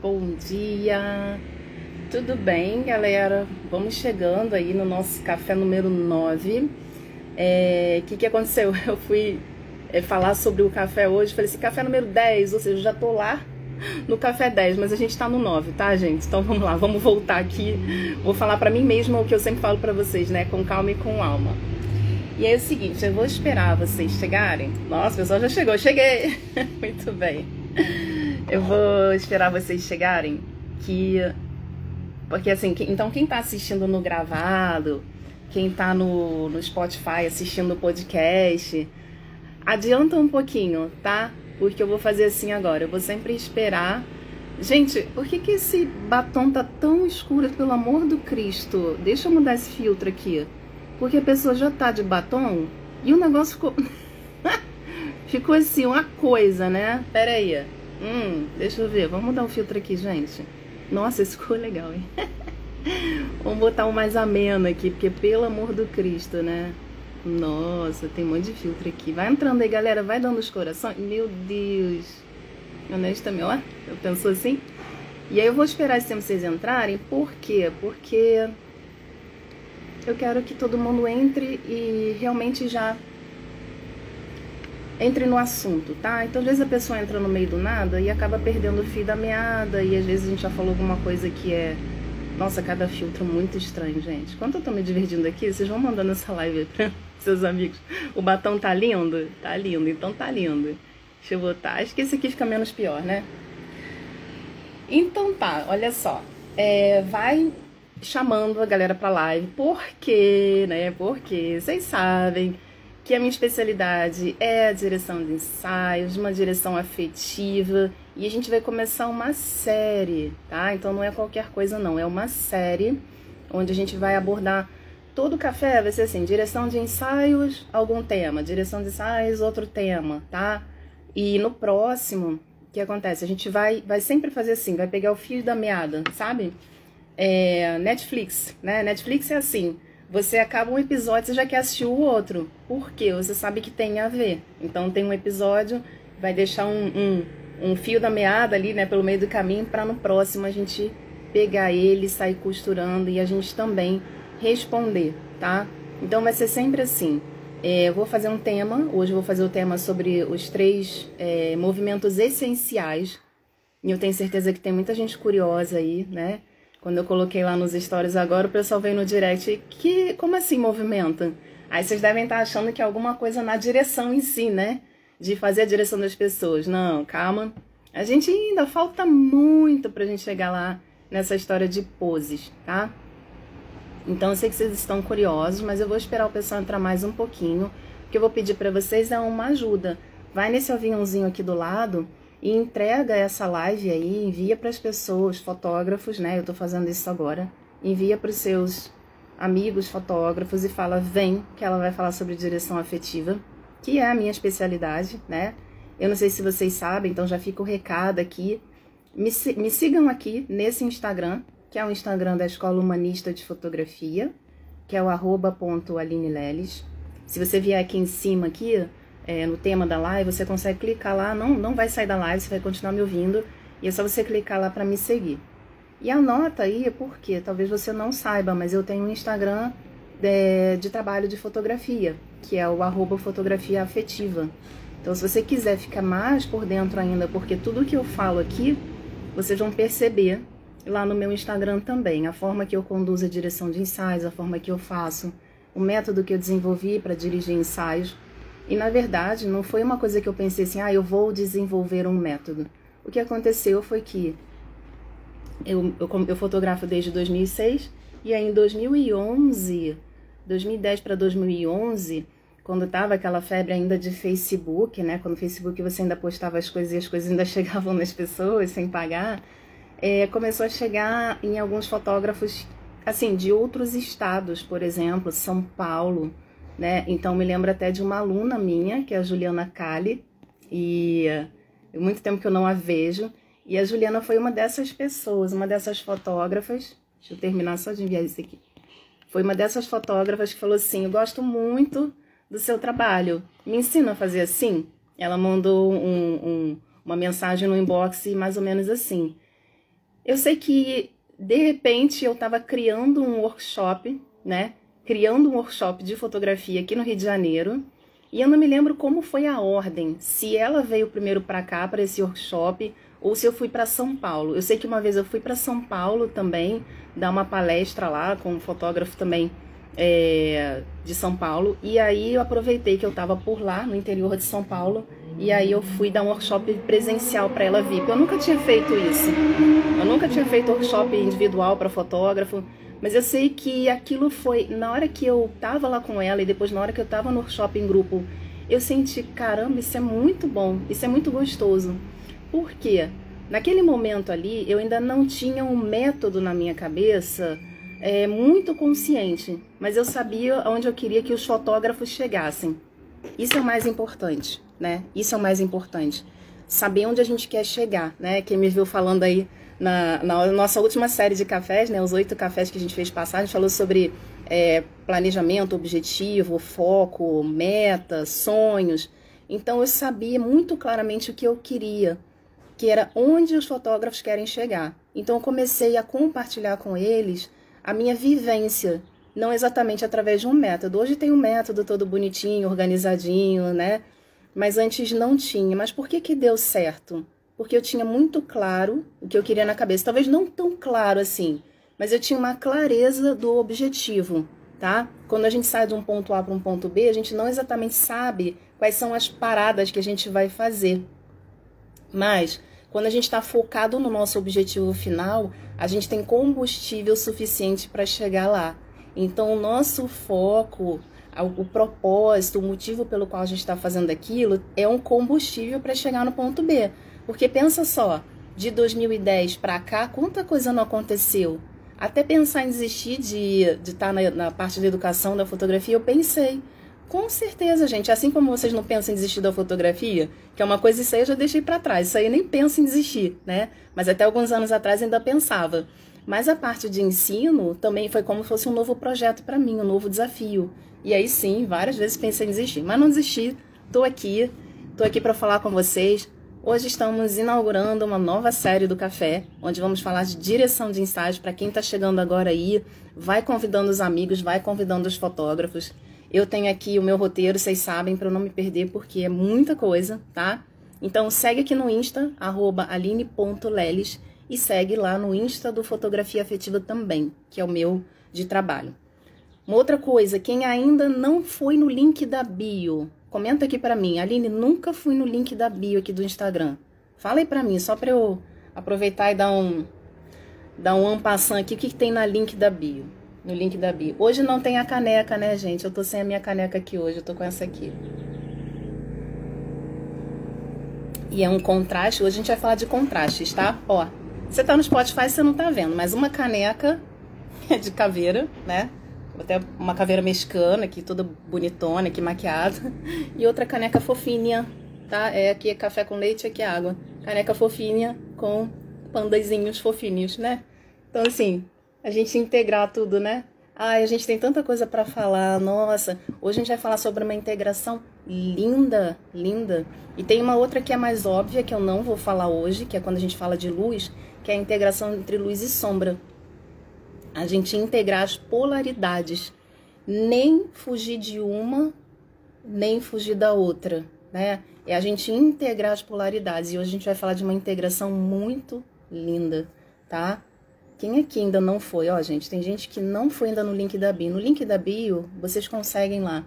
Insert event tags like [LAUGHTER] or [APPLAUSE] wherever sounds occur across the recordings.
bom dia. Tudo bem, galera? Vamos chegando aí no nosso café número 9. O é, que, que aconteceu? [LAUGHS] Eu fui é, falar sobre o café hoje, falei assim, café número 10, ou seja, já tô lá no café 10, mas a gente tá no 9, tá, gente? Então vamos lá, vamos voltar aqui. Vou falar para mim mesma o que eu sempre falo para vocês, né? Com calma e com alma. E é o seguinte, eu vou esperar vocês chegarem. Nossa, o pessoal já chegou, cheguei! [LAUGHS] Muito bem. Eu vou esperar vocês chegarem, que porque assim, então quem tá assistindo no gravado, quem tá no, no Spotify assistindo o podcast, adianta um pouquinho, tá? Porque eu vou fazer assim agora. Eu vou sempre esperar. Gente, por que, que esse batom tá tão escuro? Pelo amor do Cristo. Deixa eu mudar esse filtro aqui. Porque a pessoa já tá de batom e o negócio ficou. [LAUGHS] ficou assim, uma coisa, né? Pera aí. Hum, deixa eu ver. Vamos mudar o filtro aqui, gente. Nossa, [LAUGHS] esse ficou legal, hein? [LAUGHS] Vamos botar um mais ameno aqui, porque pelo amor do Cristo, né? Nossa, tem um monte de filtro aqui. Vai entrando aí, galera. Vai dando os corações. Meu Deus. Honestamente, ó. Eu penso assim. E aí eu vou esperar esse tempo vocês entrarem. Por quê? Porque eu quero que todo mundo entre e realmente já entre no assunto, tá? Então, às vezes a pessoa entra no meio do nada e acaba perdendo o fio da meada, e às vezes a gente já falou alguma coisa que é. Nossa, cada filtro muito estranho, gente. Quanto eu tô me divertindo aqui, vocês vão mandando essa live pra [LAUGHS] seus amigos. O batom tá lindo? Tá lindo, então tá lindo. Deixa eu botar. Acho que esse aqui fica menos pior, né? Então tá, olha só. É, vai chamando a galera pra live, porque, né? Porque vocês sabem que a minha especialidade é a direção de ensaios, uma direção afetiva, e a gente vai começar uma série, tá? Então não é qualquer coisa não, é uma série onde a gente vai abordar todo o café vai ser assim, direção de ensaios, algum tema, direção de ensaios, outro tema, tá? E no próximo, o que acontece? A gente vai, vai sempre fazer assim, vai pegar o fio da meada, sabe? É, Netflix, né? Netflix é assim, você acaba um episódio, você já quer assistir o outro. Por quê? Você sabe que tem a ver. Então tem um episódio, vai deixar um, um, um fio da meada ali, né, pelo meio do caminho, para no próximo a gente pegar ele, sair costurando e a gente também responder, tá? Então vai ser sempre assim. É, eu vou fazer um tema, hoje eu vou fazer o tema sobre os três é, movimentos essenciais. E eu tenho certeza que tem muita gente curiosa aí, né? Quando eu coloquei lá nos stories agora, o pessoal veio no direct, que como assim movimenta? Aí vocês devem estar achando que é alguma coisa na direção em si, né? De fazer a direção das pessoas. Não, calma. A gente ainda falta muito pra gente chegar lá nessa história de poses, tá? Então eu sei que vocês estão curiosos, mas eu vou esperar o pessoal entrar mais um pouquinho. O que eu vou pedir para vocês é uma ajuda. Vai nesse aviãozinho aqui do lado e entrega essa live aí, envia para as pessoas, fotógrafos, né? Eu estou fazendo isso agora. Envia para os seus amigos fotógrafos e fala: vem, que ela vai falar sobre direção afetiva, que é a minha especialidade, né? Eu não sei se vocês sabem, então já fica o recado aqui. Me, me sigam aqui nesse Instagram, que é o Instagram da Escola Humanista de Fotografia, que é o arroba ponto Aline Leles. Se você vier aqui em cima aqui, é, no tema da live, você consegue clicar lá, não, não vai sair da live, você vai continuar me ouvindo, e é só você clicar lá para me seguir. E anota aí, porque talvez você não saiba, mas eu tenho um Instagram de, é, de trabalho de fotografia, que é o arroba fotografia afetiva. Então, se você quiser ficar mais por dentro ainda, porque tudo que eu falo aqui, vocês vão perceber lá no meu Instagram também, a forma que eu conduzo a direção de ensaios, a forma que eu faço, o método que eu desenvolvi para dirigir ensaios e na verdade, não foi uma coisa que eu pensei assim, ah, eu vou desenvolver um método. O que aconteceu foi que eu, eu, eu fotografo desde 2006 e aí em 2011, 2010 para 2011, quando tava aquela febre ainda de Facebook, né? Quando o Facebook você ainda postava as coisas e as coisas ainda [LAUGHS] chegavam nas pessoas sem pagar, é, começou a chegar em alguns fotógrafos, assim, de outros estados, por exemplo, São Paulo, né? Então me lembro até de uma aluna minha, que é a Juliana Cali, e uh, muito tempo que eu não a vejo, e a Juliana foi uma dessas pessoas, uma dessas fotógrafas. Deixa eu terminar só de enviar isso aqui. Foi uma dessas fotógrafas que falou assim: Eu gosto muito do seu trabalho, me ensina a fazer assim? Ela mandou um, um, uma mensagem no inbox mais ou menos assim. Eu sei que de repente eu estava criando um workshop, né? Criando um workshop de fotografia aqui no Rio de Janeiro. E eu não me lembro como foi a ordem, se ela veio primeiro para cá para esse workshop ou se eu fui para São Paulo. Eu sei que uma vez eu fui para São Paulo também dar uma palestra lá com um fotógrafo também é, de São Paulo. E aí eu aproveitei que eu estava por lá, no interior de São Paulo, e aí eu fui dar um workshop presencial para ela VIP. Eu nunca tinha feito isso. Eu nunca tinha feito workshop individual para fotógrafo. Mas eu sei que aquilo foi na hora que eu tava lá com ela e depois na hora que eu tava no em grupo, eu senti, caramba, isso é muito bom, isso é muito gostoso. Por quê? Naquele momento ali, eu ainda não tinha um método na minha cabeça é, muito consciente, mas eu sabia onde eu queria que os fotógrafos chegassem. Isso é o mais importante, né? Isso é o mais importante. Saber onde a gente quer chegar, né? Quem me viu falando aí na, na nossa última série de cafés, né? Os oito cafés que a gente fez passar, a gente falou sobre é, planejamento, objetivo, foco, meta, sonhos. Então eu sabia muito claramente o que eu queria, que era onde os fotógrafos querem chegar. Então eu comecei a compartilhar com eles a minha vivência, não exatamente através de um método. Hoje tem um método todo bonitinho, organizadinho, né? Mas antes não tinha. Mas por que que deu certo? Porque eu tinha muito claro o que eu queria na cabeça. Talvez não tão claro assim, mas eu tinha uma clareza do objetivo, tá? Quando a gente sai de um ponto A para um ponto B, a gente não exatamente sabe quais são as paradas que a gente vai fazer. Mas quando a gente está focado no nosso objetivo final, a gente tem combustível suficiente para chegar lá. Então, o nosso foco, o propósito, o motivo pelo qual a gente está fazendo aquilo é um combustível para chegar no ponto B. Porque pensa só, de 2010 para cá, quanta coisa não aconteceu? Até pensar em desistir de estar de tá na, na parte da educação, da fotografia, eu pensei. Com certeza, gente. Assim como vocês não pensam em desistir da fotografia, que é uma coisa, isso aí eu já deixei para trás. Isso aí eu nem penso em desistir, né? Mas até alguns anos atrás ainda pensava. Mas a parte de ensino também foi como se fosse um novo projeto para mim, um novo desafio. E aí sim, várias vezes pensei em desistir, mas não desisti. Tô aqui, tô aqui para falar com vocês. Hoje estamos inaugurando uma nova série do Café, onde vamos falar de direção de ensaios para quem está chegando agora aí. Vai convidando os amigos, vai convidando os fotógrafos. Eu tenho aqui o meu roteiro, vocês sabem, para eu não me perder, porque é muita coisa, tá? Então segue aqui no Insta, aline.leles, e segue lá no Insta do Fotografia Afetiva também, que é o meu de trabalho. Uma outra coisa, quem ainda não foi no link da bio, comenta aqui para mim. Aline, nunca fui no link da bio aqui do Instagram. Fala aí para mim, só para eu aproveitar e dar um dar um ampassant aqui o que, que tem na link da bio no link da bio. Hoje não tem a caneca, né, gente? Eu tô sem a minha caneca aqui hoje, eu tô com essa aqui. E é um contraste, hoje a gente vai falar de contrastes, tá? Ó, você tá no Spotify, você não tá vendo, mas uma caneca [LAUGHS] de caveira, né? Até uma caveira mexicana aqui, toda bonitona, aqui maquiada. E outra caneca fofinha, tá? É aqui é café com leite, aqui é água. Caneca fofinha com pandazinhos fofinhos, né? Então, assim, a gente integrar tudo, né? Ai, a gente tem tanta coisa para falar. Nossa, hoje a gente vai falar sobre uma integração linda, linda. E tem uma outra que é mais óbvia, que eu não vou falar hoje, que é quando a gente fala de luz, que é a integração entre luz e sombra. A gente integrar as polaridades. Nem fugir de uma, nem fugir da outra, né? É a gente integrar as polaridades. E hoje a gente vai falar de uma integração muito linda, tá? Quem aqui ainda não foi? Ó, gente, tem gente que não foi ainda no link da bio. No link da bio, vocês conseguem lá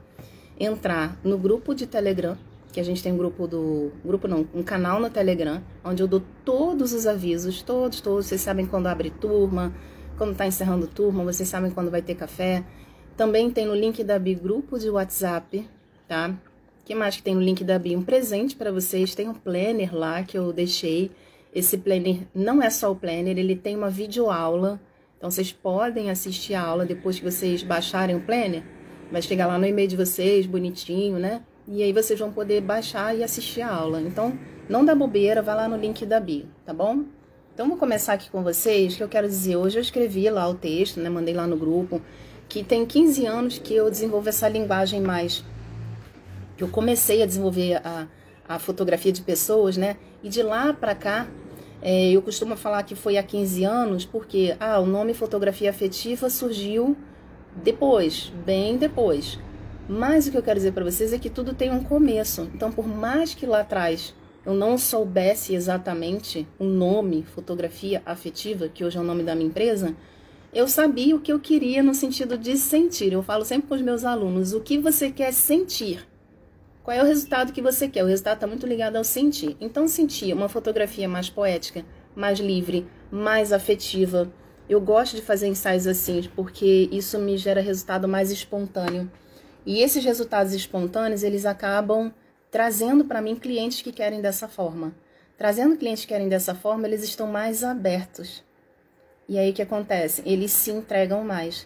entrar no grupo de Telegram, que a gente tem um grupo do. Grupo não, um canal no Telegram, onde eu dou todos os avisos, todos, todos. Vocês sabem quando abre turma, quando tá encerrando turma, vocês sabem quando vai ter café. Também tem no link da bio grupo de WhatsApp, tá? O que mais que tem no link da bio? Um presente para vocês. Tem um planner lá que eu deixei esse planner não é só o planner, ele tem uma videoaula. Então vocês podem assistir a aula depois que vocês baixarem o planner. Vai chegar lá no e-mail de vocês, bonitinho, né? E aí vocês vão poder baixar e assistir a aula. Então, não dá bobeira, vai lá no link da bio, tá bom? Então, vou começar aqui com vocês, que eu quero dizer, hoje eu escrevi lá o texto, né? Mandei lá no grupo, que tem 15 anos que eu desenvolvo essa linguagem mais... Que eu comecei a desenvolver a, a fotografia de pessoas, né? E de lá para cá, É, eu costumo falar que foi há 15 anos porque ah, o nome fotografia afetiva surgiu depois, bem depois. Mas o que eu quero dizer para vocês é que tudo tem um começo. Então, por mais que lá atrás eu não soubesse exatamente o nome fotografia afetiva, que hoje é o nome da minha empresa, eu sabia o que eu queria no sentido de sentir. Eu falo sempre com os meus alunos: o que você quer sentir? Qual é o resultado que você quer? O resultado está muito ligado ao sentir. Então, sentir uma fotografia mais poética, mais livre, mais afetiva. Eu gosto de fazer ensaios assim, porque isso me gera resultado mais espontâneo. E esses resultados espontâneos, eles acabam trazendo para mim clientes que querem dessa forma. Trazendo clientes que querem dessa forma, eles estão mais abertos. E aí o que acontece? Eles se entregam mais.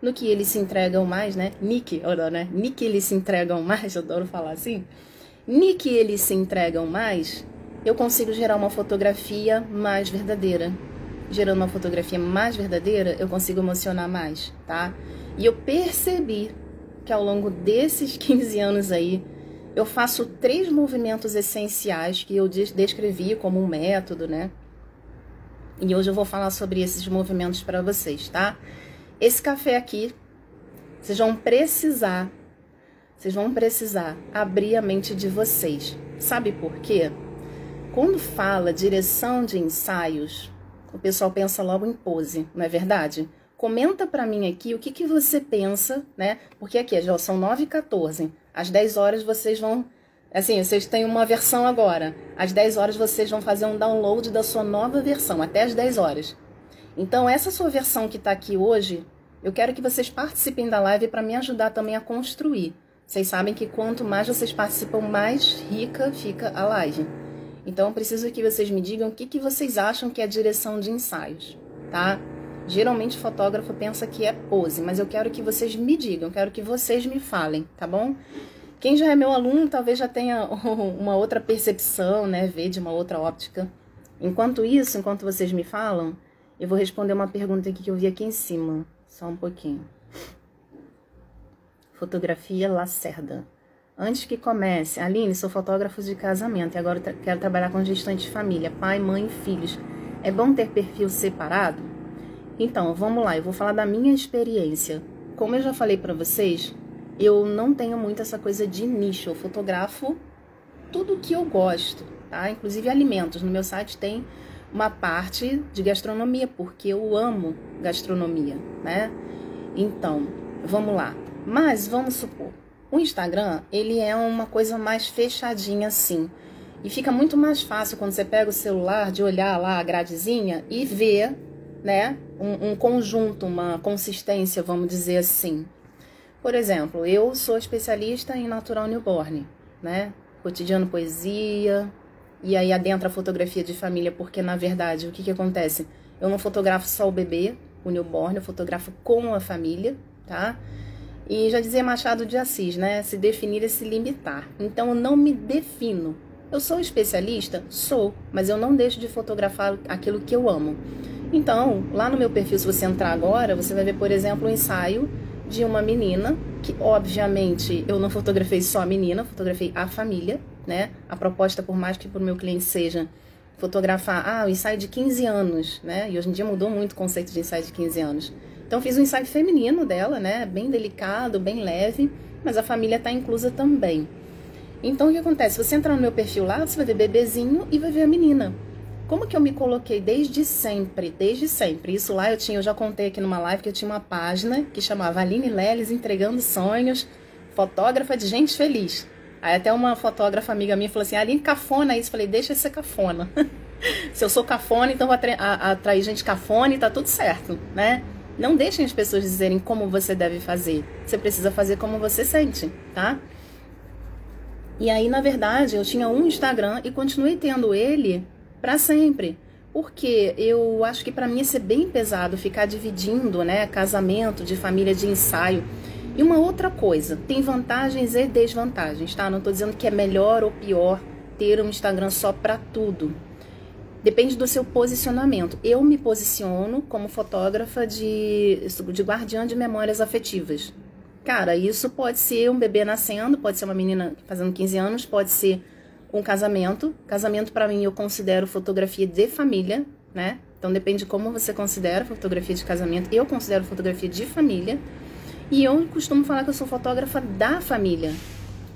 No que eles se entregam mais, né? Nick, olha, né? Nick eles se entregam mais, [LAUGHS] eu adoro falar assim. Nick eles se entregam mais, eu consigo gerar uma fotografia mais verdadeira. Gerando uma fotografia mais verdadeira, eu consigo emocionar mais, tá? E eu percebi que ao longo desses [LAUGHS] 15 anos aí, eu faço três movimentos essenciais que eu descrevi como um método, né? E hoje eu vou falar sobre esses movimentos para vocês, tá? Esse café aqui, vocês vão precisar, vocês vão precisar abrir a mente de vocês. Sabe por quê? Quando fala direção de ensaios, o pessoal pensa logo em pose, não é verdade? Comenta para mim aqui o que, que você pensa, né? Porque aqui já são 9 e 14. Às 10 horas vocês vão. Assim, vocês têm uma versão agora. Às 10 horas vocês vão fazer um download da sua nova versão, até às 10 horas. Então, essa sua versão que está aqui hoje, eu quero que vocês participem da live para me ajudar também a construir. Vocês sabem que quanto mais vocês participam, mais rica fica a live. Então, preciso que vocês me digam o que, que vocês acham que é a direção de ensaios, tá? Geralmente o fotógrafo pensa que é pose, mas eu quero que vocês me digam, quero que vocês me falem, tá bom? Quem já é meu aluno talvez já tenha [LAUGHS] uma outra percepção, né? Ver de uma outra óptica. Enquanto isso, enquanto vocês me falam, eu vou responder uma pergunta aqui que eu vi aqui em cima. Só um pouquinho. Fotografia Lacerda. Antes que comece, Aline, sou fotógrafo de casamento e agora quero trabalhar com gestante de família, pai, mãe e filhos. É bom ter perfil separado? Então, vamos lá, eu vou falar da minha experiência. Como eu já falei para vocês, eu não tenho muito essa coisa de nicho. Eu fotografo tudo que eu gosto, tá? Inclusive alimentos. No meu site tem uma parte de gastronomia, porque eu amo gastronomia, né? Então, vamos lá. Mas vamos supor, o Instagram, ele é uma coisa mais fechadinha assim. E fica muito mais fácil quando você pega o celular de olhar lá a gradezinha e ver né, um, um conjunto, uma consistência, vamos dizer assim. Por exemplo, eu sou especialista em natural newborn, né? Cotidiano poesia, e aí adentra a fotografia de família, porque na verdade o que, que acontece? Eu não fotografo só o bebê, o newborn, eu fotografo com a família, tá? E já dizia Machado de Assis, né? Se definir é se limitar. Então eu não me defino. Eu sou especialista? Sou, mas eu não deixo de fotografar aquilo que eu amo. Então, lá no meu perfil, se você entrar agora, você vai ver, por exemplo, um ensaio de uma menina, que obviamente eu não fotografei só a menina, fotografei a família, né? A proposta, por mais que para o meu cliente seja fotografar, ah, o ensaio de 15 anos, né? E hoje em dia mudou muito o conceito de ensaio de 15 anos. Então, fiz um ensaio feminino dela, né? Bem delicado, bem leve, mas a família está inclusa também. Então, o que acontece? Você entrar no meu perfil lá, você vai ver bebezinho e vai ver a menina. Como que eu me coloquei desde sempre, desde sempre? Isso lá eu tinha, eu já contei aqui numa live que eu tinha uma página que chamava Aline Leles entregando sonhos, fotógrafa de gente feliz. Aí até uma fotógrafa amiga minha falou assim: Aline, cafona isso. Eu falei: deixa ser cafona. [LAUGHS] Se eu sou cafona, então vou atrair gente cafona e tá tudo certo, né? Não deixem as pessoas dizerem como você deve fazer. Você precisa fazer como você sente, tá? E aí, na verdade, eu tinha um Instagram e continuei tendo ele para sempre. Porque eu acho que para mim ia ser bem pesado ficar dividindo, né, casamento de família de ensaio. E uma outra coisa, tem vantagens e desvantagens, tá? Não estou dizendo que é melhor ou pior ter um Instagram só para tudo. Depende do seu posicionamento. Eu me posiciono como fotógrafa de, de guardiã de memórias afetivas. Cara, isso pode ser um bebê nascendo, pode ser uma menina fazendo 15 anos, pode ser um casamento. Casamento para mim eu considero fotografia de família, né? Então depende de como você considera fotografia de casamento. Eu considero fotografia de família. E eu costumo falar que eu sou fotógrafa da família.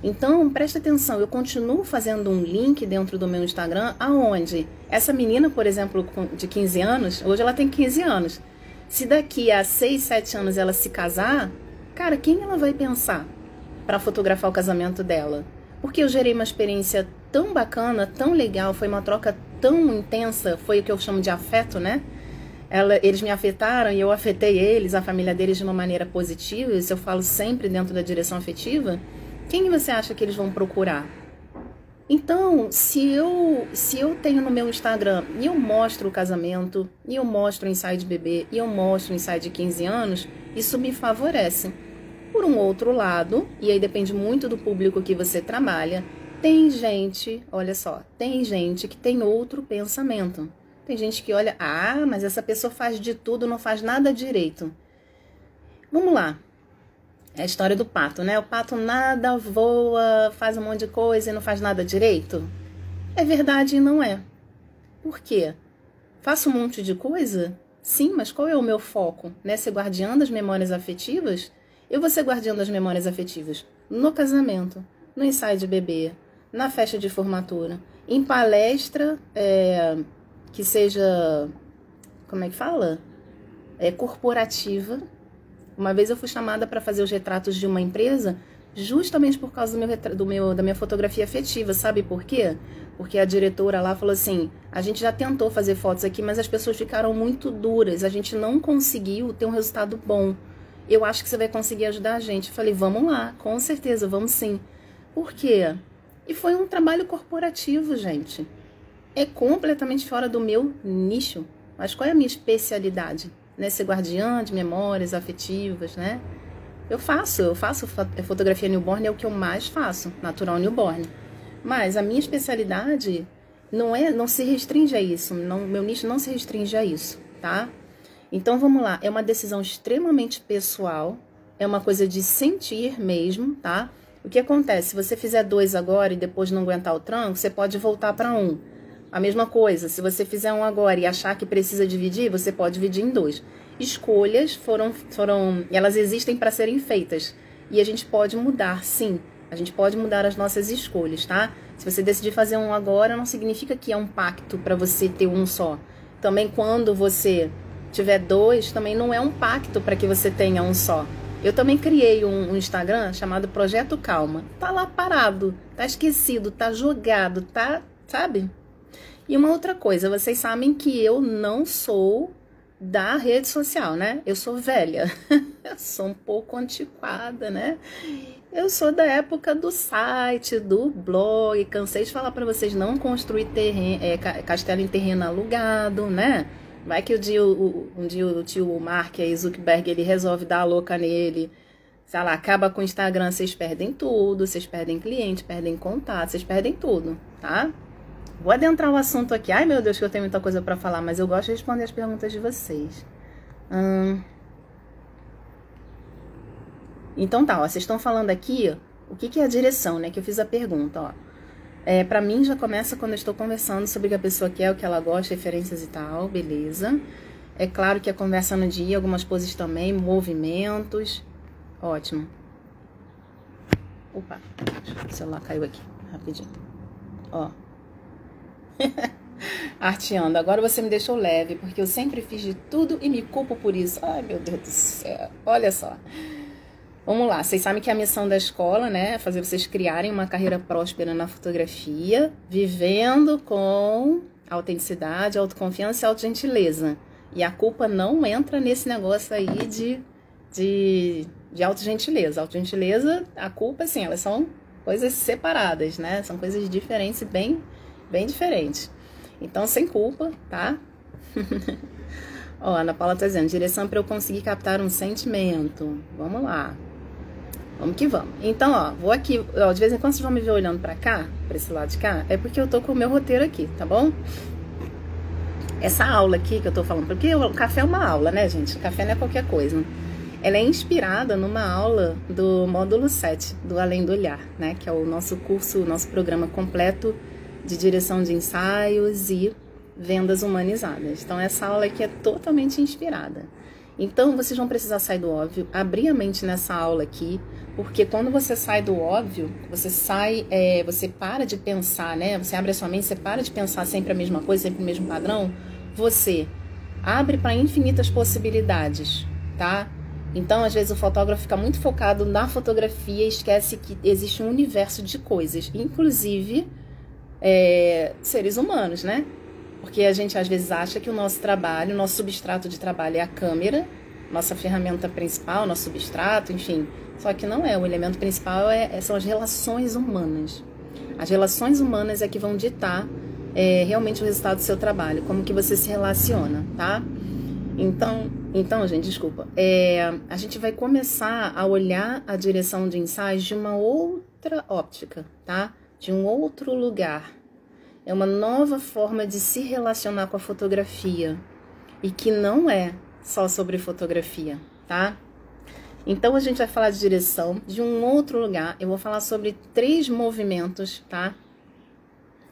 Então, preste atenção, eu continuo fazendo um link dentro do meu Instagram aonde essa menina, por exemplo, de 15 anos, hoje ela tem 15 anos. Se daqui a 6, 7 anos ela se casar, cara, quem ela vai pensar para fotografar o casamento dela? Porque eu gerei uma experiência tão bacana, tão legal, foi uma troca tão intensa, foi o que eu chamo de afeto, né? Ela, eles me afetaram e eu afetei eles, a família deles de uma maneira positiva, isso eu falo sempre dentro da direção afetiva. Quem você acha que eles vão procurar? Então, se eu, se eu tenho no meu Instagram e eu mostro o casamento, e eu mostro o ensaio de bebê, e eu mostro o ensaio de 15 anos, isso me favorece. Por um outro lado, e aí depende muito do público que você trabalha, tem gente, olha só, tem gente que tem outro pensamento. Tem gente que olha, ah, mas essa pessoa faz de tudo, não faz nada direito. Vamos lá, é a história do pato, né? O pato nada voa, faz um monte de coisa e não faz nada direito. É verdade e não é. Por quê? Faço um monte de coisa? Sim, mas qual é o meu foco? Né? Ser guardiã das memórias afetivas? Eu vou ser guardiã das memórias afetivas no casamento, no ensaio de bebê, na festa de formatura, em palestra é, que seja, como é que fala? É corporativa, uma vez eu fui chamada para fazer os retratos de uma empresa justamente por causa do meu, do meu, da minha fotografia afetiva. Sabe por quê? Porque a diretora lá falou assim: a gente já tentou fazer fotos aqui, mas as pessoas ficaram muito duras, a gente não conseguiu ter um resultado bom. Eu acho que você vai conseguir ajudar a gente. Eu falei: vamos lá, com certeza, vamos sim. Por quê? E foi um trabalho corporativo, gente. É completamente fora do meu nicho. Mas qual é a minha especialidade? né, ser guardiã de memórias afetivas, né? Eu faço, eu faço fotografia newborn, é o que eu mais faço, natural newborn. Mas a minha especialidade não é, não se restringe a isso, não, meu nicho não se restringe a isso, tá? Então vamos lá, é uma decisão extremamente pessoal, é uma coisa de sentir mesmo, tá? O que acontece? Se você fizer dois agora e depois não aguentar o tranco, você pode voltar para um. A mesma coisa, se você fizer um agora e achar que precisa dividir, você pode dividir em dois. Escolhas foram, foram elas existem para serem feitas. E a gente pode mudar, sim. A gente pode mudar as nossas escolhas, tá? Se você decidir fazer um agora, não significa que é um pacto para você ter um só. Também quando você tiver dois, também não é um pacto para que você tenha um só. Eu também criei um, um, Instagram chamado Projeto Calma. Tá lá parado, tá esquecido, tá jogado, tá, sabe? E uma outra coisa, vocês sabem que eu não sou da rede social, né? Eu sou velha, [LAUGHS] eu sou um pouco antiquada, né? Eu sou da época do site, do blog. Cansei de falar para vocês não construir terreno, é, castelo em terreno alugado, né? Vai que o dia, o, um dia o tio Mark aí, Zuckerberg, ele resolve dar a louca nele. Sei lá, acaba com o Instagram, vocês perdem tudo, vocês perdem cliente, perdem contato, vocês perdem tudo, tá? Vou adentrar o assunto aqui. Ai, meu Deus, que eu tenho muita coisa para falar, mas eu gosto de responder as perguntas de vocês. Hum... Então tá, ó, vocês estão falando aqui o que, que é a direção, né? Que eu fiz a pergunta, ó. É, para mim já começa quando eu estou conversando sobre o que a pessoa quer, o que ela gosta, referências e tal, beleza. É claro que a conversa no dia, algumas poses também, movimentos. Ótimo. Opa, o celular caiu aqui, rapidinho. Ó, [LAUGHS] Arteando, agora você me deixou leve, porque eu sempre fiz de tudo e me culpo por isso. Ai, meu Deus do céu. Olha só. Vamos lá, vocês sabem que a missão da escola, né, é fazer vocês criarem uma carreira próspera na fotografia, vivendo com autenticidade, autoconfiança e autogentileza. E a culpa não entra nesse negócio aí de, de, de autogentileza. Autogentileza, a culpa, assim, elas são coisas separadas, né? São coisas diferentes e bem bem diferente. Então, sem culpa, tá? [LAUGHS] Ó, Ana Paula tá dizendo, direção para eu conseguir captar um sentimento. Vamos lá. Vamos que vamos. Então, ó, vou aqui, ó, de vez em quando vocês vão me ver olhando para cá, para esse lado de cá, é porque eu tô com o meu roteiro aqui, tá bom? Essa aula aqui que eu tô falando, porque o café é uma aula, né, gente? O café não é qualquer coisa. Ela é inspirada numa aula do módulo 7 do Além do Olhar, né, que é o nosso curso, nosso programa completo de direção de ensaios e vendas humanizadas. Então essa aula aqui é totalmente inspirada. Então vocês vão precisar sair do óbvio, abrir a mente nessa aula aqui, porque quando você sai do óbvio, você sai, é, você para de pensar, né? Você abre a sua mente, você para de pensar sempre a mesma coisa, sempre o mesmo padrão. Você abre para infinitas possibilidades, tá? Então, às vezes, o fotógrafo fica muito focado na fotografia e esquece que existe um universo de coisas, inclusive é, seres humanos, né? Porque a gente às vezes acha que o nosso trabalho, o nosso substrato de trabalho é a câmera, nossa ferramenta principal, nosso substrato, enfim. Só que não é. O elemento principal é, é, são as relações humanas. As relações humanas é que vão ditar é, realmente o resultado do seu trabalho, como que você se relaciona, tá? Então, então gente, desculpa. É, a gente vai começar a olhar a direção de ensaios de uma outra óptica, tá? De um outro lugar é uma nova forma de se relacionar com a fotografia e que não é só sobre fotografia, tá? Então a gente vai falar de direção de um outro lugar. Eu vou falar sobre três movimentos, tá?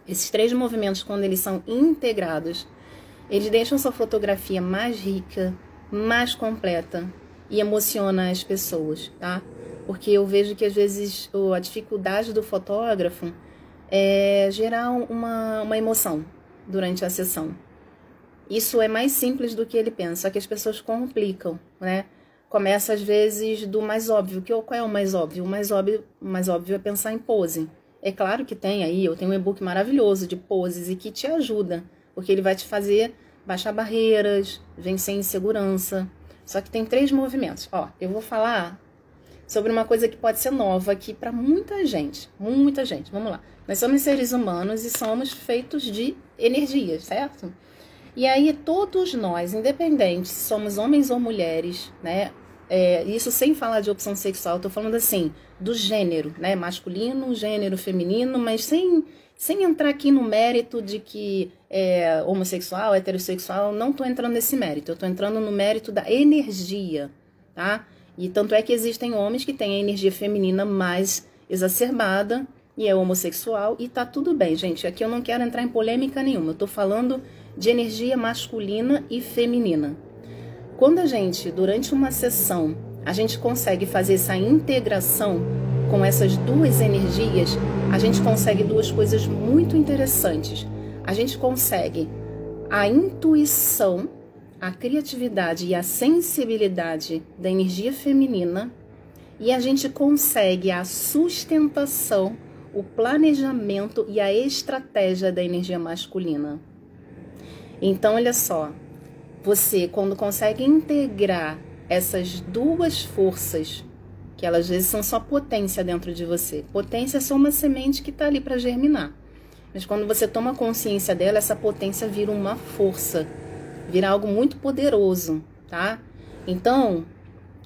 Esses três movimentos, quando eles são integrados, eles deixam sua fotografia mais rica, mais completa e emociona as pessoas, tá? Porque eu vejo que às vezes a dificuldade do fotógrafo é, gerar uma, uma emoção durante a sessão. Isso é mais simples do que ele pensa, só que as pessoas complicam, né? Começa às vezes do mais óbvio. Que, qual é o mais óbvio? O mais óbvio, mais óbvio é pensar em pose. É claro que tem aí, eu tenho um e-book maravilhoso de poses e que te ajuda, porque ele vai te fazer baixar barreiras, vencer insegurança. Só que tem três movimentos. Ó, eu vou falar sobre uma coisa que pode ser nova aqui para muita gente. Muita gente. Vamos lá. Nós somos seres humanos e somos feitos de energias, certo? E aí todos nós, independente se somos homens ou mulheres, né? É, isso sem falar de opção sexual, tô falando assim, do gênero, né? Masculino, gênero feminino, mas sem, sem entrar aqui no mérito de que é homossexual, heterossexual, não tô entrando nesse mérito, eu tô entrando no mérito da energia, tá? E tanto é que existem homens que têm a energia feminina mais exacerbada e é homossexual e tá tudo bem, gente. Aqui eu não quero entrar em polêmica nenhuma. Eu tô falando de energia masculina e feminina. Quando a gente, durante uma sessão, a gente consegue fazer essa integração com essas duas energias, a gente consegue duas coisas muito interessantes. A gente consegue a intuição a criatividade e a sensibilidade da energia feminina e a gente consegue a sustentação, o planejamento e a estratégia da energia masculina. Então, olha só, você quando consegue integrar essas duas forças, que elas às vezes são só potência dentro de você. Potência é só uma semente que está ali para germinar. Mas quando você toma consciência dela, essa potência vira uma força virar algo muito poderoso, tá? Então,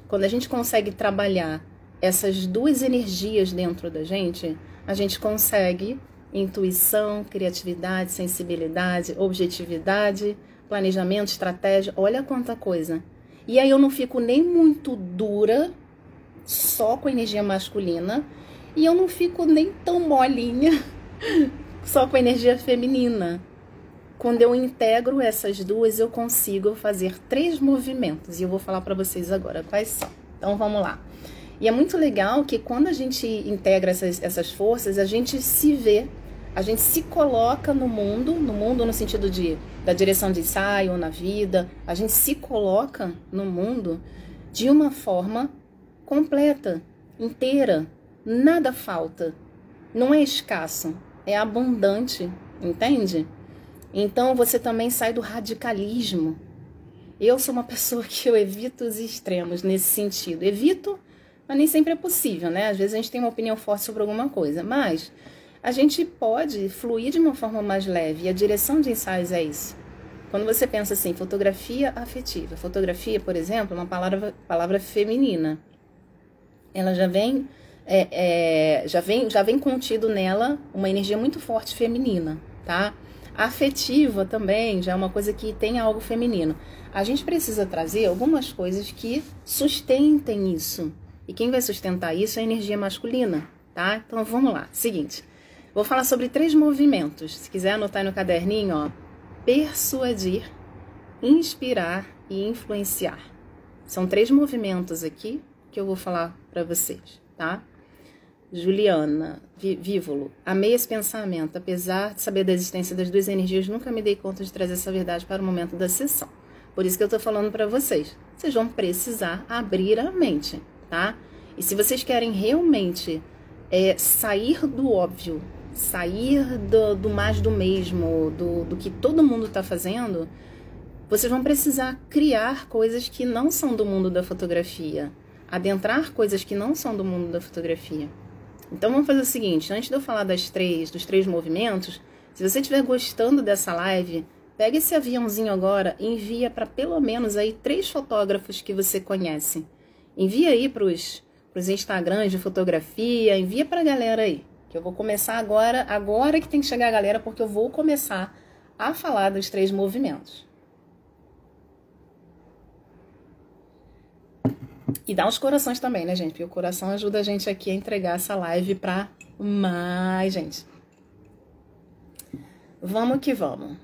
quando a gente consegue trabalhar essas duas energias dentro da gente, a gente consegue intuição, criatividade, sensibilidade, objetividade, planejamento, estratégia, olha quanta coisa. E aí eu não fico nem muito dura só com energia masculina e eu não fico nem tão molinha [LAUGHS] só com energia feminina. Quando eu integro essas duas, eu consigo fazer três movimentos e eu vou falar para vocês agora quais são. Então vamos lá. E é muito legal que quando a gente integra essas, essas forças, a gente se vê, a gente se coloca no mundo, no mundo no sentido de da direção de ensaio na vida, a gente se coloca no mundo de uma forma completa, inteira, nada falta. Não é escasso, é abundante, entende? Então você também sai do radicalismo. Eu sou uma pessoa que eu evito os extremos nesse sentido. Evito, mas nem sempre é possível, né? Às vezes a gente tem uma opinião forte sobre alguma coisa, mas a gente pode fluir de uma forma mais leve e a direção de ensaios é isso. Quando você pensa assim, fotografia afetiva. Fotografia, por exemplo, é uma palavra, palavra feminina. Ela já vem, é, é, já vem, já vem contido nela uma energia muito forte feminina, tá? Afetiva também já é uma coisa que tem algo feminino. A gente precisa trazer algumas coisas que sustentem isso. E quem vai sustentar isso é a energia masculina, tá? Então vamos lá. Seguinte, Vou falar sobre três movimentos. Se quiser anotar no caderninho, ó. Persuadir, inspirar e influenciar. São três movimentos aqui que eu vou falar para vocês, tá? Juliana Vívolo, amei esse pensamento. Apesar de saber da existência das duas energias, nunca me dei conta de trazer essa verdade para o momento da sessão. Por isso que eu tô falando para vocês. Vocês vão precisar abrir a mente, tá? E se vocês querem realmente é, sair do óbvio, sair do, do mais do mesmo, do, do que todo mundo está fazendo, vocês vão precisar criar coisas que não são do mundo da fotografia, adentrar coisas que não são do mundo da fotografia. Então vamos fazer o seguinte, antes de eu falar das três, dos três movimentos, se você estiver gostando dessa live, pega esse aviãozinho agora e envia para pelo menos aí três fotógrafos que você conhece. Envia aí para os Instagrams de fotografia, envia para a galera aí. Que eu vou começar agora, agora que tem que chegar a galera, porque eu vou começar a falar dos três movimentos. E dá uns corações também, né, gente? Porque o coração ajuda a gente aqui a entregar essa live pra mais gente. Vamos que vamos.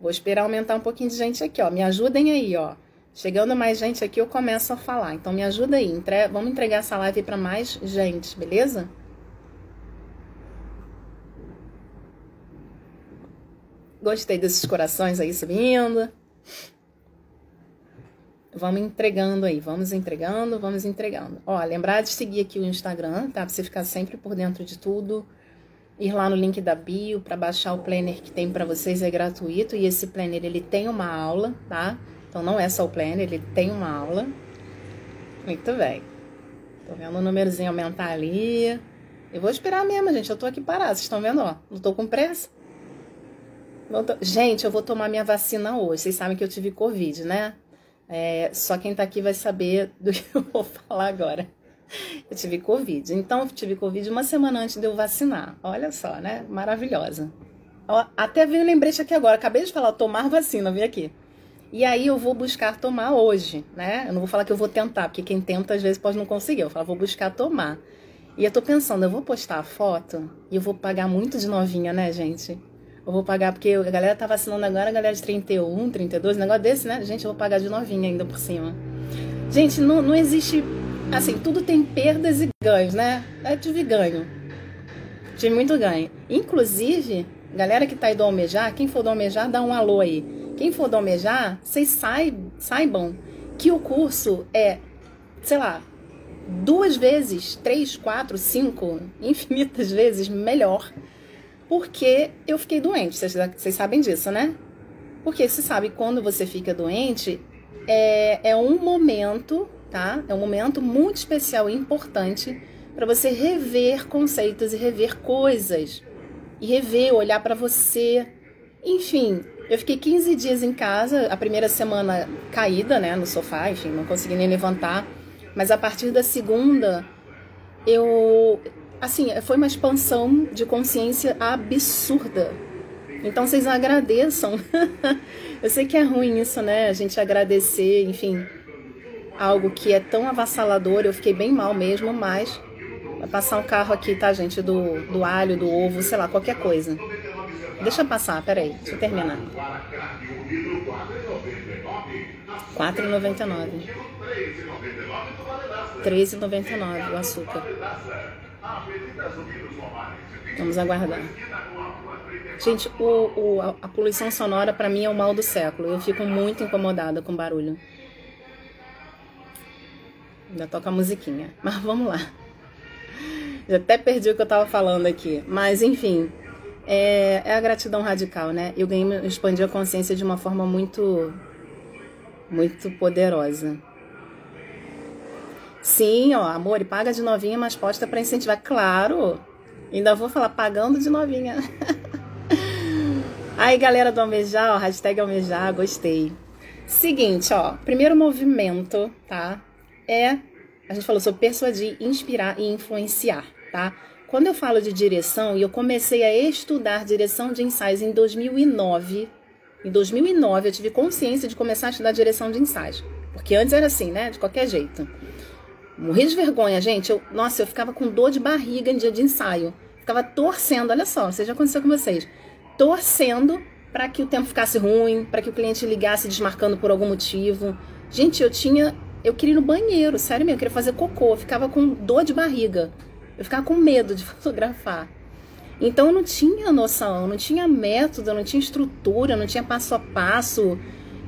Vou esperar aumentar um pouquinho de gente aqui, ó. Me ajudem aí, ó. Chegando mais gente aqui, eu começo a falar. Então me ajuda aí. Entre... Vamos entregar essa live para mais gente, beleza? Gostei desses corações aí subindo. Vamos entregando aí, vamos entregando, vamos entregando. Ó, lembrar de seguir aqui o Instagram, tá? Pra você ficar sempre por dentro de tudo. Ir lá no link da bio para baixar o planner que tem para vocês, é gratuito. E esse planner, ele tem uma aula, tá? Então não é só o planner, ele tem uma aula. Muito bem. Tô vendo o númerozinho aumentar ali. Eu vou esperar mesmo, gente. Eu tô aqui parada, vocês estão vendo, ó? Não tô com pressa. Gente, eu vou tomar minha vacina hoje. Vocês sabem que eu tive Covid, né? É, só quem tá aqui vai saber do [LAUGHS] que eu vou falar agora. Eu tive Covid. Então, tive Covid uma semana antes de eu vacinar. Olha só, né? Maravilhosa. Até veio um lembrete aqui agora. Acabei de falar tomar vacina, vem aqui. E aí eu vou buscar tomar hoje, né? Eu não vou falar que eu vou tentar, porque quem tenta às vezes pode não conseguir. Eu falo, vou buscar tomar. E eu tô pensando, eu vou postar a foto e eu vou pagar muito de novinha, né, gente? Eu vou pagar, porque a galera tá vacinando agora, a galera de 31, 32, um negócio desse, né? Gente, eu vou pagar de novinha ainda por cima. Gente, não, não existe. Assim, tudo tem perdas e ganhos, né? Eu tive ganho. Tive muito ganho. Inclusive, galera que tá aí do Almejar, quem for do Almejar, dá um alô aí. Quem for do Almejar, vocês saibam que o curso é, sei lá, duas vezes, três, quatro, cinco, [LAUGHS] infinitas vezes melhor porque eu fiquei doente. Vocês, sabem disso, né? Porque você sabe, quando você fica doente, é, é um momento, tá? É um momento muito especial e importante para você rever conceitos e rever coisas. E rever, olhar para você. Enfim, eu fiquei 15 dias em casa, a primeira semana caída, né, no sofá, enfim, não consegui nem levantar. Mas a partir da segunda, eu assim, foi uma expansão de consciência absurda. Então vocês agradeçam. [LAUGHS] eu sei que é ruim isso, né? A gente agradecer, enfim, algo que é tão avassalador. Eu fiquei bem mal mesmo, mas vai passar um carro aqui, tá, gente? Do, do alho, do ovo, sei lá, qualquer coisa. Deixa passar, peraí, deixa eu terminar. R$4,99. R$3,99 o açúcar. Vamos aguardar. Gente, o, o, a, poluição sonora para mim é o mal do século. Eu fico muito incomodada com barulho. Ainda toca a musiquinha. [LAUGHS] Mas vamos lá. Já até perdi o que eu tava falando aqui. Mas enfim, é, é a gratidão radical, né? Eu ganhei, expandi a consciência de uma forma muito, muito poderosa. Sim, ó, amor, e paga de novinha, mas posta para incentivar. Claro! Ainda vou falar pagando de novinha. [LAUGHS] Aí, galera do Almejar, ó, hashtag Almejar, gostei. Seguinte, ó, primeiro movimento, tá? É, a gente falou sobre persuadir, inspirar e influenciar, tá? Quando eu falo de direção, e eu comecei a estudar direção de ensaios em 2009, em 2009 eu tive consciência de começar a estudar direção de ensaios. Porque antes era assim, né? De qualquer jeito. Morri de vergonha, gente. Eu, nossa, eu ficava com dor de barriga em dia de ensaio. ficava torcendo, olha só, isso já aconteceu com vocês, torcendo para que o tempo ficasse ruim, para que o cliente ligasse desmarcando por algum motivo. Gente, eu tinha, eu queria ir no banheiro, sério mesmo, eu queria fazer cocô, eu ficava com dor de barriga. Eu ficava com medo de [LAUGHS] fotografar. Então eu não tinha noção, não tinha método, não tinha estrutura, não tinha passo a passo,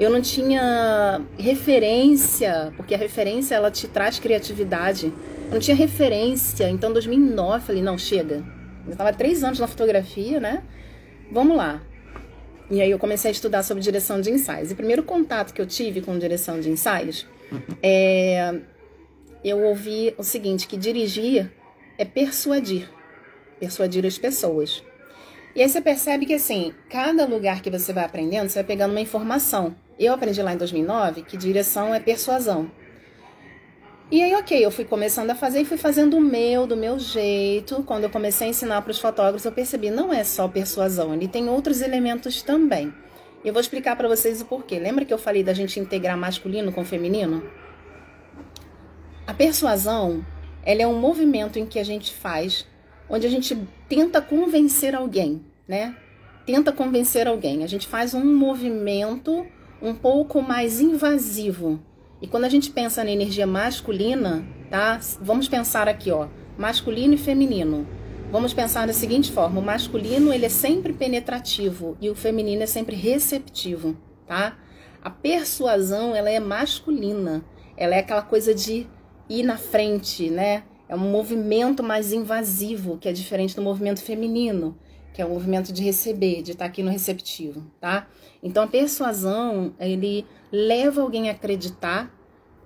eu não tinha referência, porque a referência ela te traz criatividade. Eu não tinha referência, então em 2009 eu falei, não, chega. Eu estava três anos na fotografia, né? Vamos lá. E aí eu comecei a estudar sobre direção de ensaios. E o primeiro contato que eu tive com direção de ensaios [LAUGHS] é eu ouvi o seguinte, que dirigir é persuadir, persuadir as pessoas. E aí você percebe que assim, cada lugar que você vai aprendendo, você vai pegando uma informação. Eu aprendi lá em 2009 que direção é persuasão. E aí, ok, eu fui começando a fazer e fui fazendo o meu, do meu jeito. Quando eu comecei a ensinar para os fotógrafos, eu percebi, não é só persuasão, ele tem outros elementos também. Eu vou explicar para vocês o porquê. Lembra que eu falei da gente integrar masculino com feminino? A persuasão, ela é um movimento em que a gente faz, onde a gente tenta convencer alguém, né? Tenta convencer alguém. A gente faz um movimento um pouco mais invasivo, e quando a gente pensa na energia masculina, tá? Vamos pensar aqui, ó, masculino e feminino. Vamos pensar da seguinte forma: o masculino ele é sempre penetrativo e o feminino é sempre receptivo, tá? A persuasão ela é masculina, ela é aquela coisa de ir na frente, né? É um movimento mais invasivo, que é diferente do movimento feminino, que é o movimento de receber, de estar aqui no receptivo, tá? Então a persuasão, ele leva alguém a acreditar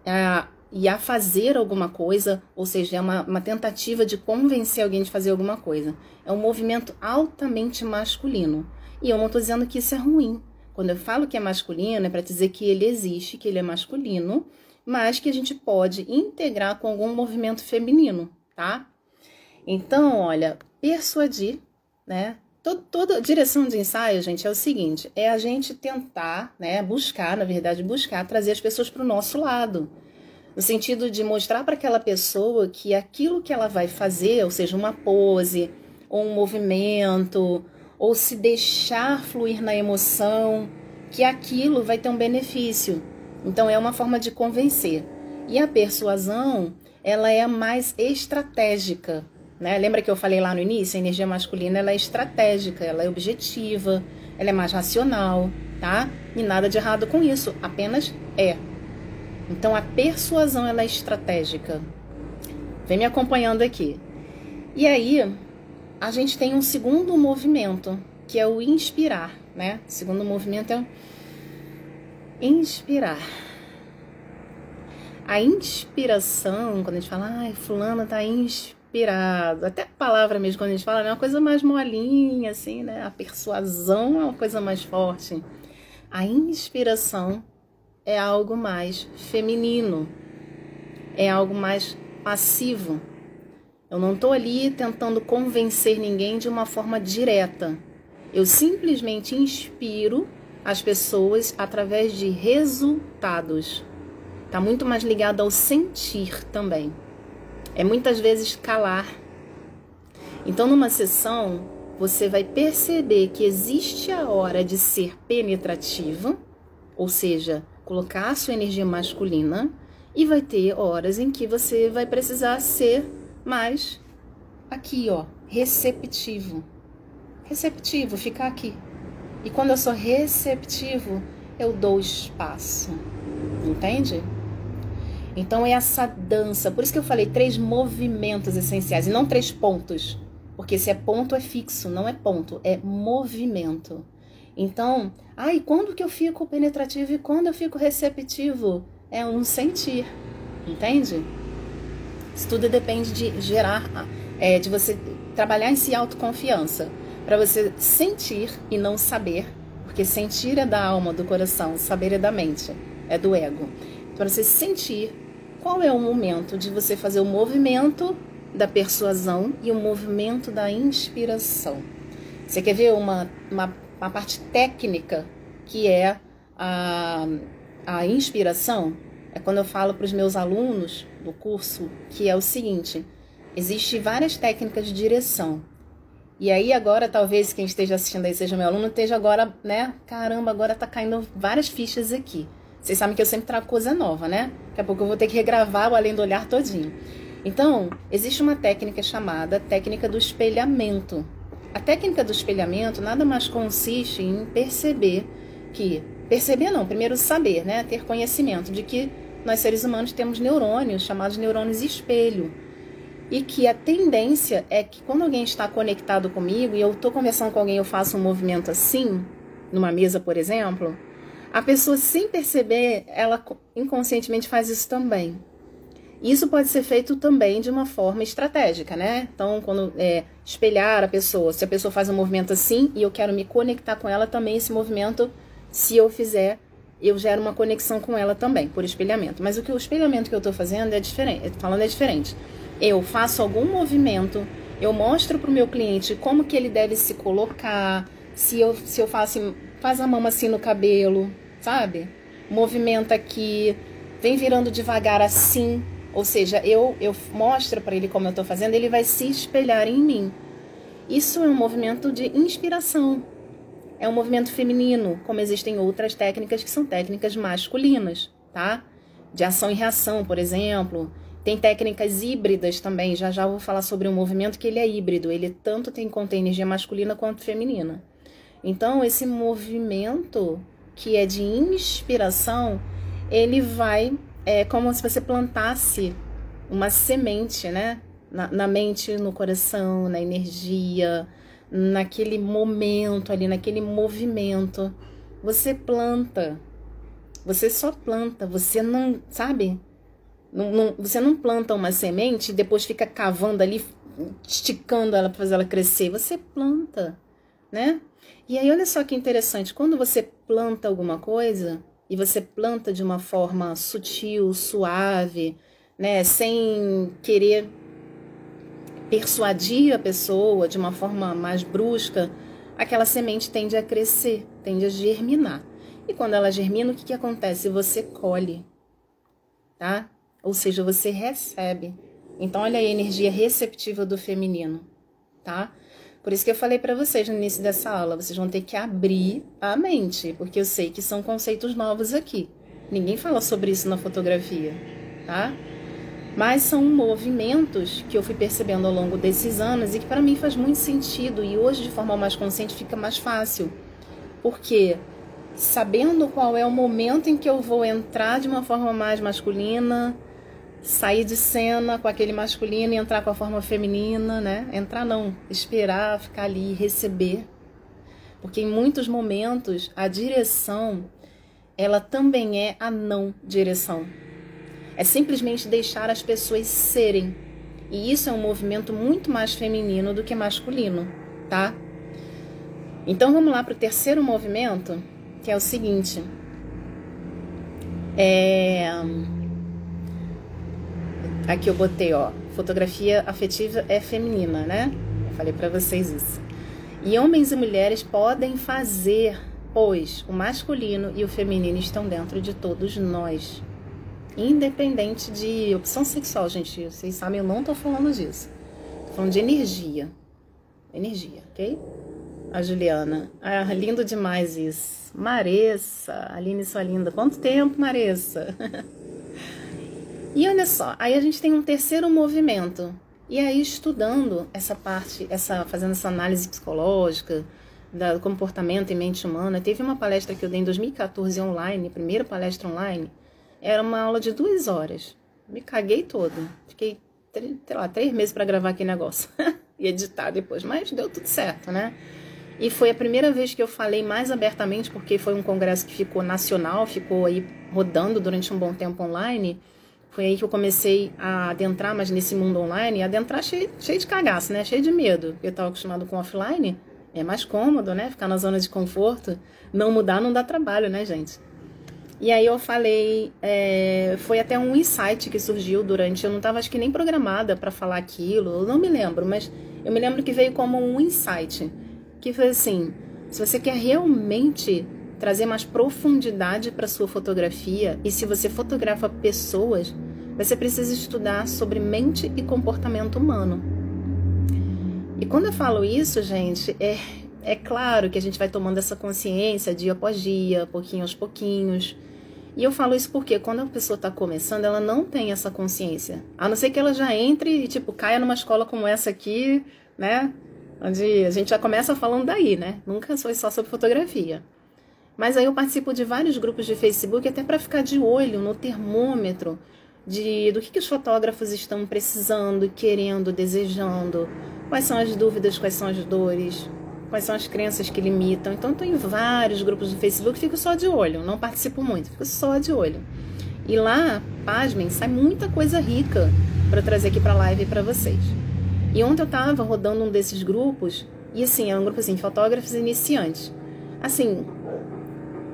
a, e a fazer alguma coisa, ou seja, é uma, uma tentativa de convencer alguém de fazer alguma coisa. É um movimento altamente masculino. E eu não estou dizendo que isso é ruim. Quando eu falo que é masculino, é para dizer que ele existe, que ele é masculino, mas que a gente pode integrar com algum movimento feminino, tá? Então, olha, persuadir, né? Toda direção de ensaio, gente, é o seguinte: é a gente tentar, né, buscar, na verdade, buscar trazer as pessoas para o nosso lado. No sentido de mostrar para aquela pessoa que aquilo que ela vai fazer, ou seja, uma pose, ou um movimento, ou se deixar fluir na emoção, que aquilo vai ter um benefício. Então é uma forma de convencer. E a persuasão, ela é mais estratégica, né? Lembra que eu falei lá no início? A energia masculina ela é estratégica, ela é objetiva, ela é mais racional, tá? E nada de errado com isso, apenas é. Então a persuasão ela é estratégica. Vem me acompanhando aqui. E aí, a gente tem um segundo movimento, que é o inspirar, né? O segundo movimento é o inspirar. A inspiração, quando a gente fala, ai, fulana tá inspirando inspirado. Até a palavra mesmo, quando a gente fala, é uma coisa mais molinha, assim, né? A persuasão é uma coisa mais forte. A inspiração é algo mais feminino, é algo mais passivo. Eu não estou ali tentando convencer ninguém de uma forma direta. Eu simplesmente inspiro as pessoas através de resultados. Está muito mais ligado ao sentir também é muitas vezes calar. Então, numa sessão, você vai perceber que existe a hora de ser penetrativa, ou seja, colocar a sua energia masculina, e vai ter horas em que você vai precisar ser mais aqui, ó, receptivo. Receptivo, ficar aqui. E quando eu sou receptivo, eu dou espaço. Entende? Então é essa dança. Por isso que eu falei três movimentos essenciais e não três pontos. Porque se é ponto é fixo, não é ponto, é movimento. Então, ai, quando que eu fico penetrativo e quando eu fico receptivo? É um sentir, entende? Isso tudo depende de gerar, é, de você trabalhar em si autoconfiança. Para você sentir e não saber, porque sentir é da alma, do coração, saber é da mente, é do ego. Para você sentir qual é o momento de você fazer o movimento da persuasão e o movimento da inspiração. Você quer ver uma, uma, uma parte técnica que é a, a inspiração? É quando eu falo para os meus alunos do curso que é o seguinte: existe várias técnicas de direção. E aí agora, talvez quem esteja assistindo aí seja meu aluno, esteja agora, né? Caramba, agora tá caindo várias fichas aqui. Vocês sabem que eu sempre trago coisa nova, né? Daqui a pouco eu vou ter que regravar o Além do Olhar todinho. Então, existe uma técnica chamada técnica do espelhamento. A técnica do espelhamento nada mais consiste em perceber que perceber não, primeiro saber, né, ter conhecimento de que nós seres humanos temos neurônios chamados neurônios espelho e que a tendência é que quando alguém está conectado comigo e eu estou conversando com alguém, eu faço um movimento assim, numa mesa, por exemplo, a pessoa sem perceber, ela inconscientemente faz isso também. Isso pode ser feito também de uma forma estratégica, né? Então, quando é, espelhar a pessoa, se a pessoa faz um movimento assim e eu quero me conectar com ela, também esse movimento, se eu fizer, eu gero uma conexão com ela também, por espelhamento. Mas o que o espelhamento que eu estou fazendo é diferente, falando é diferente eu faço algum movimento, eu mostro para o meu cliente como que ele deve se colocar, se eu, se eu faço, faz a mão assim no cabelo, sabe? Movimenta aqui, vem virando devagar assim, ou seja, eu, eu mostro para ele como eu estou fazendo, ele vai se espelhar em mim. Isso é um movimento de inspiração. É um movimento feminino, como existem outras técnicas que são técnicas masculinas, tá? De ação e reação, por exemplo tem técnicas híbridas também, já já vou falar sobre um movimento que ele é híbrido, ele tanto tem contém energia masculina quanto feminina. Então, esse movimento que é de inspiração, ele vai, é como se você plantasse uma semente, né? Na, na mente, no coração, na energia, naquele momento ali, naquele movimento. Você planta, você só planta, você não, sabe? Não, não, você não planta uma semente e depois fica cavando ali, esticando ela para fazer ela crescer. Você planta, né? E aí, olha só que interessante, quando você planta alguma coisa e você planta de uma forma sutil, suave, né, sem querer persuadir a pessoa de uma forma mais brusca, aquela semente tende a crescer, tende a germinar. E quando ela germina, o que, que acontece? Você colhe, tá? ou seja, você recebe. Então, olha a energia receptiva do feminino, tá? Por isso que eu falei para vocês no início dessa aula, vocês vão ter que abrir a mente, porque eu sei que são conceitos novos aqui. Ninguém fala sobre isso na fotografia, tá? Mas são movimentos que eu fui percebendo ao longo desses anos e que para mim faz muito sentido e hoje de forma mais consciente fica mais fácil. Porque sabendo qual é o momento em que eu vou entrar de uma forma mais masculina, sair de cena com aquele masculino e entrar com a forma feminina, né? Entrar não, esperar, ficar ali, receber. Porque em muitos momentos a direção ela também é a não direção. É simplesmente deixar as pessoas serem. E isso é um movimento muito mais feminino do que masculino, tá? Então vamos lá para o terceiro movimento, que é o seguinte. É Aqui eu botei, ó, fotografia afetiva é feminina, né? Eu falei para vocês isso. E homens e mulheres podem fazer, pois o masculino e o feminino estão dentro de todos nós. Independente de opção sexual, gente. Vocês sabem, eu não tô falando disso. Tô falando de energia. Energia, ok? A Juliana. Ah, lindo demais isso. Maressa, Aline, sua linda. Quanto tempo, Maressa? [LAUGHS] E olha só, aí a gente tem um terceiro movimento. E aí estudando essa parte, essa fazendo essa análise psicológica do comportamento e mente humana, teve uma palestra que eu dei em 2014 online, primeira palestra online, era uma aula de duas horas. Me caguei toda. Fiquei, sei lá, três meses para gravar aquele negócio [LAUGHS] e editar depois, mas deu tudo certo, né? E foi a primeira vez que eu falei mais abertamente, porque foi um congresso que ficou nacional, ficou aí rodando durante um bom tempo online. Foi aí que eu comecei a adentrar mais nesse mundo online, e adentrar cheio, cheio de cagaço, né? Cheio de medo. Eu estava acostumado com offline, é mais cômodo, né? Ficar na zona de conforto. Não mudar não dá trabalho, né, gente? E aí eu falei, é, foi até um insight que surgiu durante, eu não estava acho que nem programada para falar aquilo, eu não me lembro, mas eu me lembro que veio como um insight, que foi assim, se você quer realmente trazer mais profundidade para sua fotografia e se você fotografa pessoas, você precisa estudar sobre mente e comportamento humano. E quando eu falo isso, gente, é, é claro que a gente vai tomando essa consciência dia após dia, pouquinho aos pouquinhos. E eu falo isso porque quando a pessoa está começando, ela não tem essa consciência. A não ser que ela já entre e, tipo, caia numa escola como essa aqui, né? Onde a gente já começa falando daí, né? Nunca foi só sobre fotografia. Mas aí eu participo de vários grupos de Facebook até para ficar de olho no termômetro de do que, que os fotógrafos estão precisando, querendo, desejando, quais são as dúvidas, quais são as dores, quais são as crenças que limitam. Então, estou em vários grupos do Facebook, fico só de olho, não participo muito, fico só de olho. E lá, pasmem, sai muita coisa rica para trazer aqui para a live para vocês. E ontem eu estava rodando um desses grupos, e assim, é um grupo assim, fotógrafos iniciantes. Assim,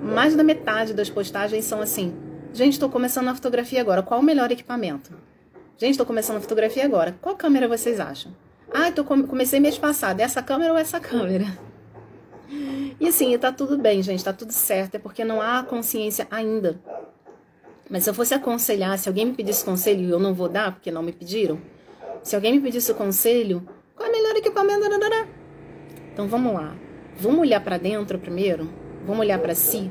mais da metade das postagens são assim: gente, estou começando a fotografia agora, qual o melhor equipamento? Gente, estou começando a fotografia agora, qual câmera vocês acham? Ah, tô, comecei mês passado, essa câmera ou essa câmera? E assim, tá tudo bem, gente, tá tudo certo, é porque não há consciência ainda. Mas se eu fosse aconselhar, se alguém me pedisse conselho e eu não vou dar, porque não me pediram, se alguém me pedisse conselho, qual é o melhor equipamento? Então vamos lá. Vamos olhar para dentro primeiro? Vamos olhar para si?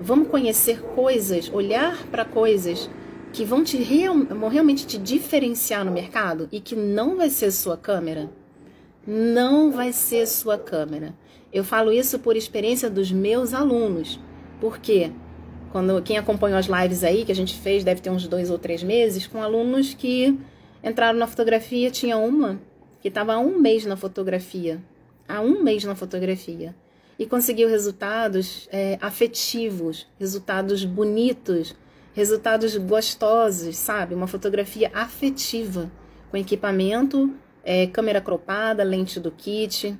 Vamos conhecer coisas, olhar para coisas que vão te real, realmente te diferenciar no mercado e que não vai ser sua câmera? Não vai ser sua câmera. Eu falo isso por experiência dos meus alunos. Porque quando quem acompanhou as lives aí que a gente fez, deve ter uns dois ou três meses, com alunos que entraram na fotografia, tinha uma que estava há um mês na fotografia, há um mês na fotografia, e conseguiu resultados é, afetivos, resultados bonitos, resultados gostosos, sabe? Uma fotografia afetiva, com equipamento, é, câmera cropada, lente do kit.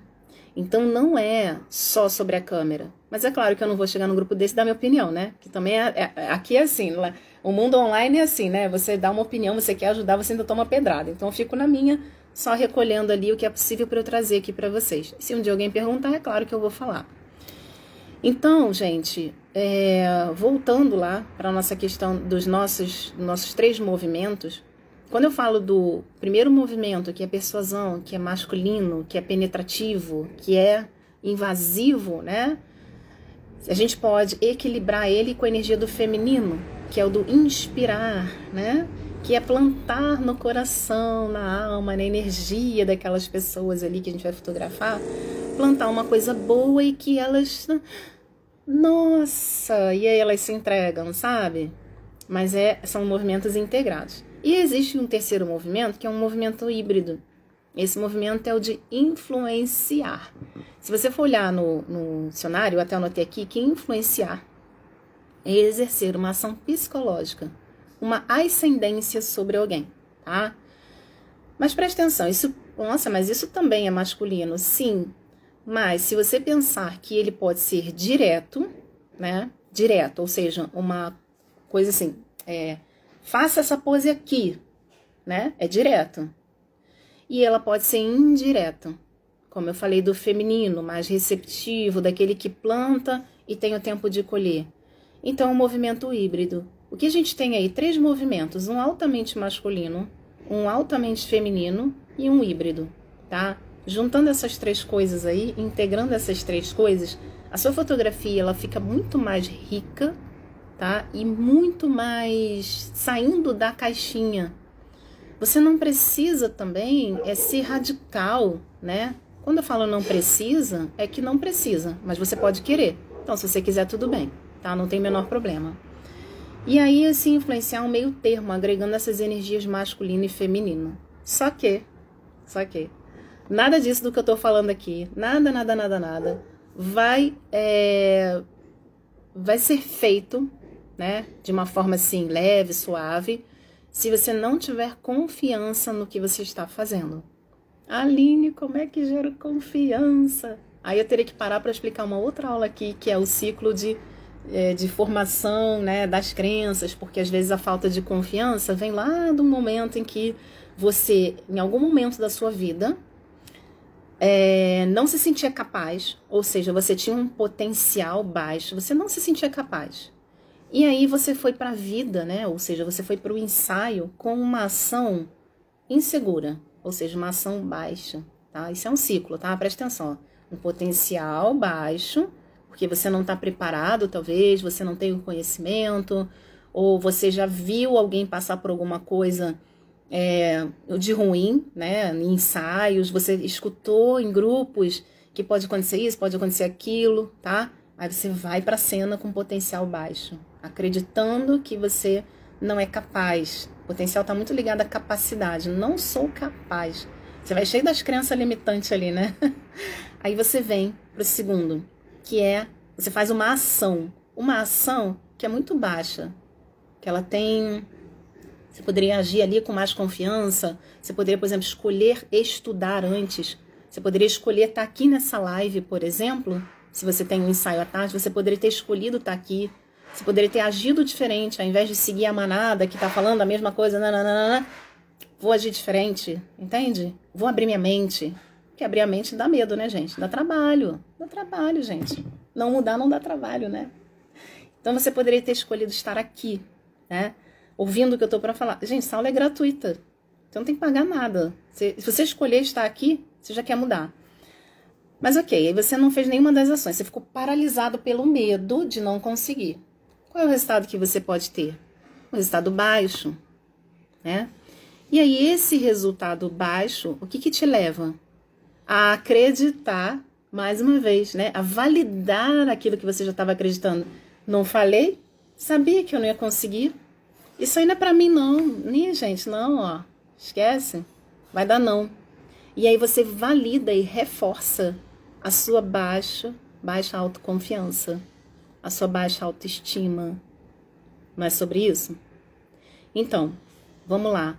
Então não é só sobre a câmera. Mas é claro que eu não vou chegar no grupo desse e dar minha opinião, né? Que também é, é, aqui é assim, o mundo online é assim, né? Você dá uma opinião, você quer ajudar, você ainda toma pedrada. Então eu fico na minha, só recolhendo ali o que é possível para eu trazer aqui para vocês. Se um dia alguém perguntar, é claro que eu vou falar. Então, gente, é, voltando lá para a nossa questão dos nossos, nossos três movimentos, quando eu falo do primeiro movimento, que é persuasão, que é masculino, que é penetrativo, que é invasivo, né? A gente pode equilibrar ele com a energia do feminino, que é o do inspirar, né? Que é plantar no coração, na alma, na energia daquelas pessoas ali que a gente vai fotografar, plantar uma coisa boa e que elas nossa, e aí elas se entregam, sabe? Mas é, são movimentos integrados. E existe um terceiro movimento, que é um movimento híbrido. Esse movimento é o de influenciar. Se você for olhar no, no dicionário, eu até anotei aqui que influenciar é exercer uma ação psicológica, uma ascendência sobre alguém, tá? Mas preste atenção, isso, nossa, mas isso também é masculino. Sim, mas se você pensar que ele pode ser direto, né? Direto, ou seja, uma coisa assim, é, faça essa pose aqui, né? É direto. E ela pode ser indireta, como eu falei do feminino, mais receptivo, daquele que planta e tem o tempo de colher. Então, o um movimento híbrido. O que a gente tem aí? Três movimentos: um altamente masculino, um altamente feminino e um híbrido, tá? Juntando essas três coisas aí, integrando essas três coisas, a sua fotografia ela fica muito mais rica, tá? E muito mais saindo da caixinha. Você não precisa também é ser radical, né? Quando eu falo não precisa, é que não precisa, mas você pode querer. Então, se você quiser, tudo bem, tá? Não tem menor problema. E aí, assim, influenciar um meio termo, agregando essas energias masculino e feminino. Só que, só que, Nada disso do que eu estou falando aqui, nada, nada, nada, nada, vai é, vai ser feito, né, de uma forma assim leve, suave, se você não tiver confiança no que você está fazendo. Aline, como é que gera confiança? Aí eu teria que parar para explicar uma outra aula aqui, que é o ciclo de, é, de formação né, das crenças, porque às vezes a falta de confiança vem lá do momento em que você, em algum momento da sua vida, é, não se sentia capaz, ou seja, você tinha um potencial baixo, você não se sentia capaz. E aí você foi para a vida, né? Ou seja, você foi para o ensaio com uma ação insegura, ou seja, uma ação baixa, tá? Isso é um ciclo, tá? Presta atenção. Um potencial baixo, porque você não está preparado, talvez, você não tem o conhecimento, ou você já viu alguém passar por alguma coisa é, de ruim, né? Em ensaios, você escutou em grupos que pode acontecer isso, pode acontecer aquilo, tá? Aí você vai para a cena com potencial baixo, acreditando que você não é capaz. O potencial está muito ligado à capacidade. Não sou capaz. Você vai cheio das crenças limitantes ali, né? [LAUGHS] Aí você vem para o segundo, que é você faz uma ação, uma ação que é muito baixa, que ela tem você poderia agir ali com mais confiança. Você poderia, por exemplo, escolher estudar antes. Você poderia escolher estar aqui nessa live, por exemplo. Se você tem um ensaio à tarde, você poderia ter escolhido estar aqui. Você poderia ter agido diferente, ao invés de seguir a manada que está falando a mesma coisa. Nananana, vou agir diferente, entende? Vou abrir minha mente. Porque abrir a mente dá medo, né, gente? Dá trabalho. Dá trabalho, gente. Não mudar não dá trabalho, né? Então você poderia ter escolhido estar aqui, né? ouvindo o que eu tô para falar. Gente, essa aula é gratuita. Você não tem que pagar nada. Se, se você escolher estar aqui, você já quer mudar. Mas ok, aí você não fez nenhuma das ações. Você ficou paralisado pelo medo de não conseguir. Qual é o resultado que você pode ter? Um resultado baixo, né? E aí, esse resultado baixo, o que que te leva? A acreditar, mais uma vez, né? A validar aquilo que você já estava acreditando. Não falei? Sabia que eu não ia conseguir? Isso aí não é pra mim, não. Nem, gente, não, ó. Esquece. Vai dar não. E aí você valida e reforça a sua baixa, baixa autoconfiança, a sua baixa autoestima. Não é sobre isso? Então, vamos lá.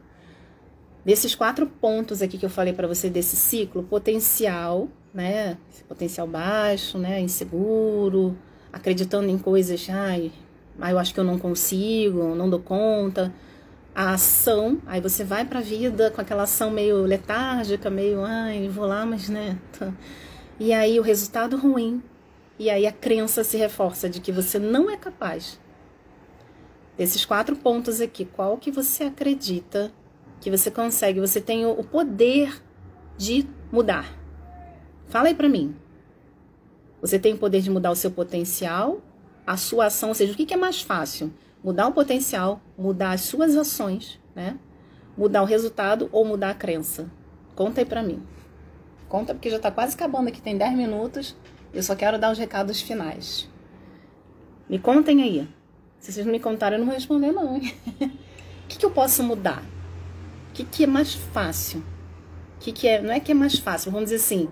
Desses quatro pontos aqui que eu falei para você desse ciclo, potencial, né? Potencial baixo, né? Inseguro, acreditando em coisas, ai, aí eu acho que eu não consigo, não dou conta. A ação, aí você vai para a vida com aquela ação meio letárgica, meio, ai, vou lá, mas né. Tá. E aí o resultado ruim. E aí a crença se reforça de que você não é capaz. Desses quatro pontos aqui, qual que você acredita que você consegue? Você tem o poder de mudar. Fala aí para mim. Você tem o poder de mudar o seu potencial a sua ação, ou seja, o que, é mais fácil? Mudar o potencial, mudar as suas ações, né? Mudar o resultado ou mudar a crença? Conta aí pra mim. Conta porque já tá quase acabando aqui, tem 10 minutos. Eu só quero dar os recados finais. Me contem aí. Se vocês não me contarem, eu não vou responder, não. [LAUGHS] o que, que eu posso mudar? Que, que é mais fácil? Que, que é. Não é que é mais fácil, vamos dizer assim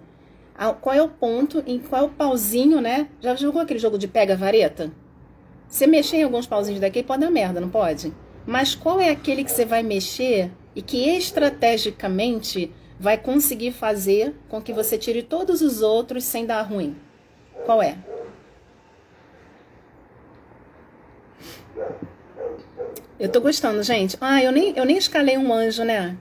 qual é o ponto, em qual é o pauzinho, né? Já jogou aquele jogo de pega-vareta? Você mexer em alguns pauzinhos daqui pode dar merda, não pode? Mas qual é aquele que você vai mexer e que estrategicamente vai conseguir fazer com que você tire todos os outros sem dar ruim? Qual é? Eu tô gostando, gente. Ah, eu nem, eu nem escalei um anjo, né?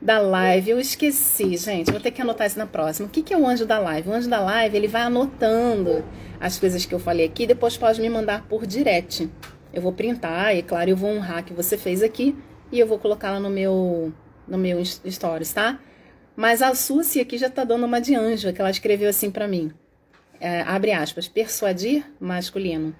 da live. Eu esqueci, gente. Vou ter que anotar isso na próxima. O que, que é o anjo da live? O anjo da live, ele vai anotando as coisas que eu falei aqui. Depois pode me mandar por direct. Eu vou printar e, claro, eu vou honrar que você fez aqui. E eu vou colocar lá no meu, no meu stories, tá? Mas a Suzy aqui já tá dando uma de anjo, que ela escreveu assim para mim. É, abre aspas. Persuadir, masculino.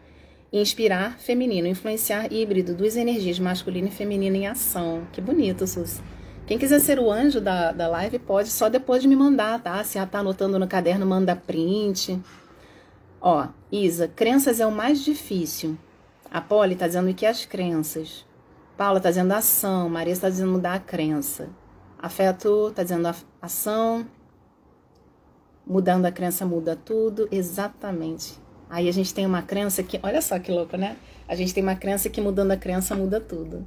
Inspirar, feminino. Influenciar, híbrido. Duas energias, masculino e feminino em ação. Que bonito, Suzy. Quem quiser ser o anjo da, da live pode só depois de me mandar, tá? Se já tá anotando no caderno, manda print. Ó, Isa, crenças é o mais difícil. A Polly tá dizendo que as crenças. Paula tá dizendo ação. Maria está dizendo mudar a crença. Afeto tá dizendo ação. Mudando a crença muda tudo. Exatamente. Aí a gente tem uma crença que. Olha só que louco, né? A gente tem uma crença que mudando a crença muda tudo.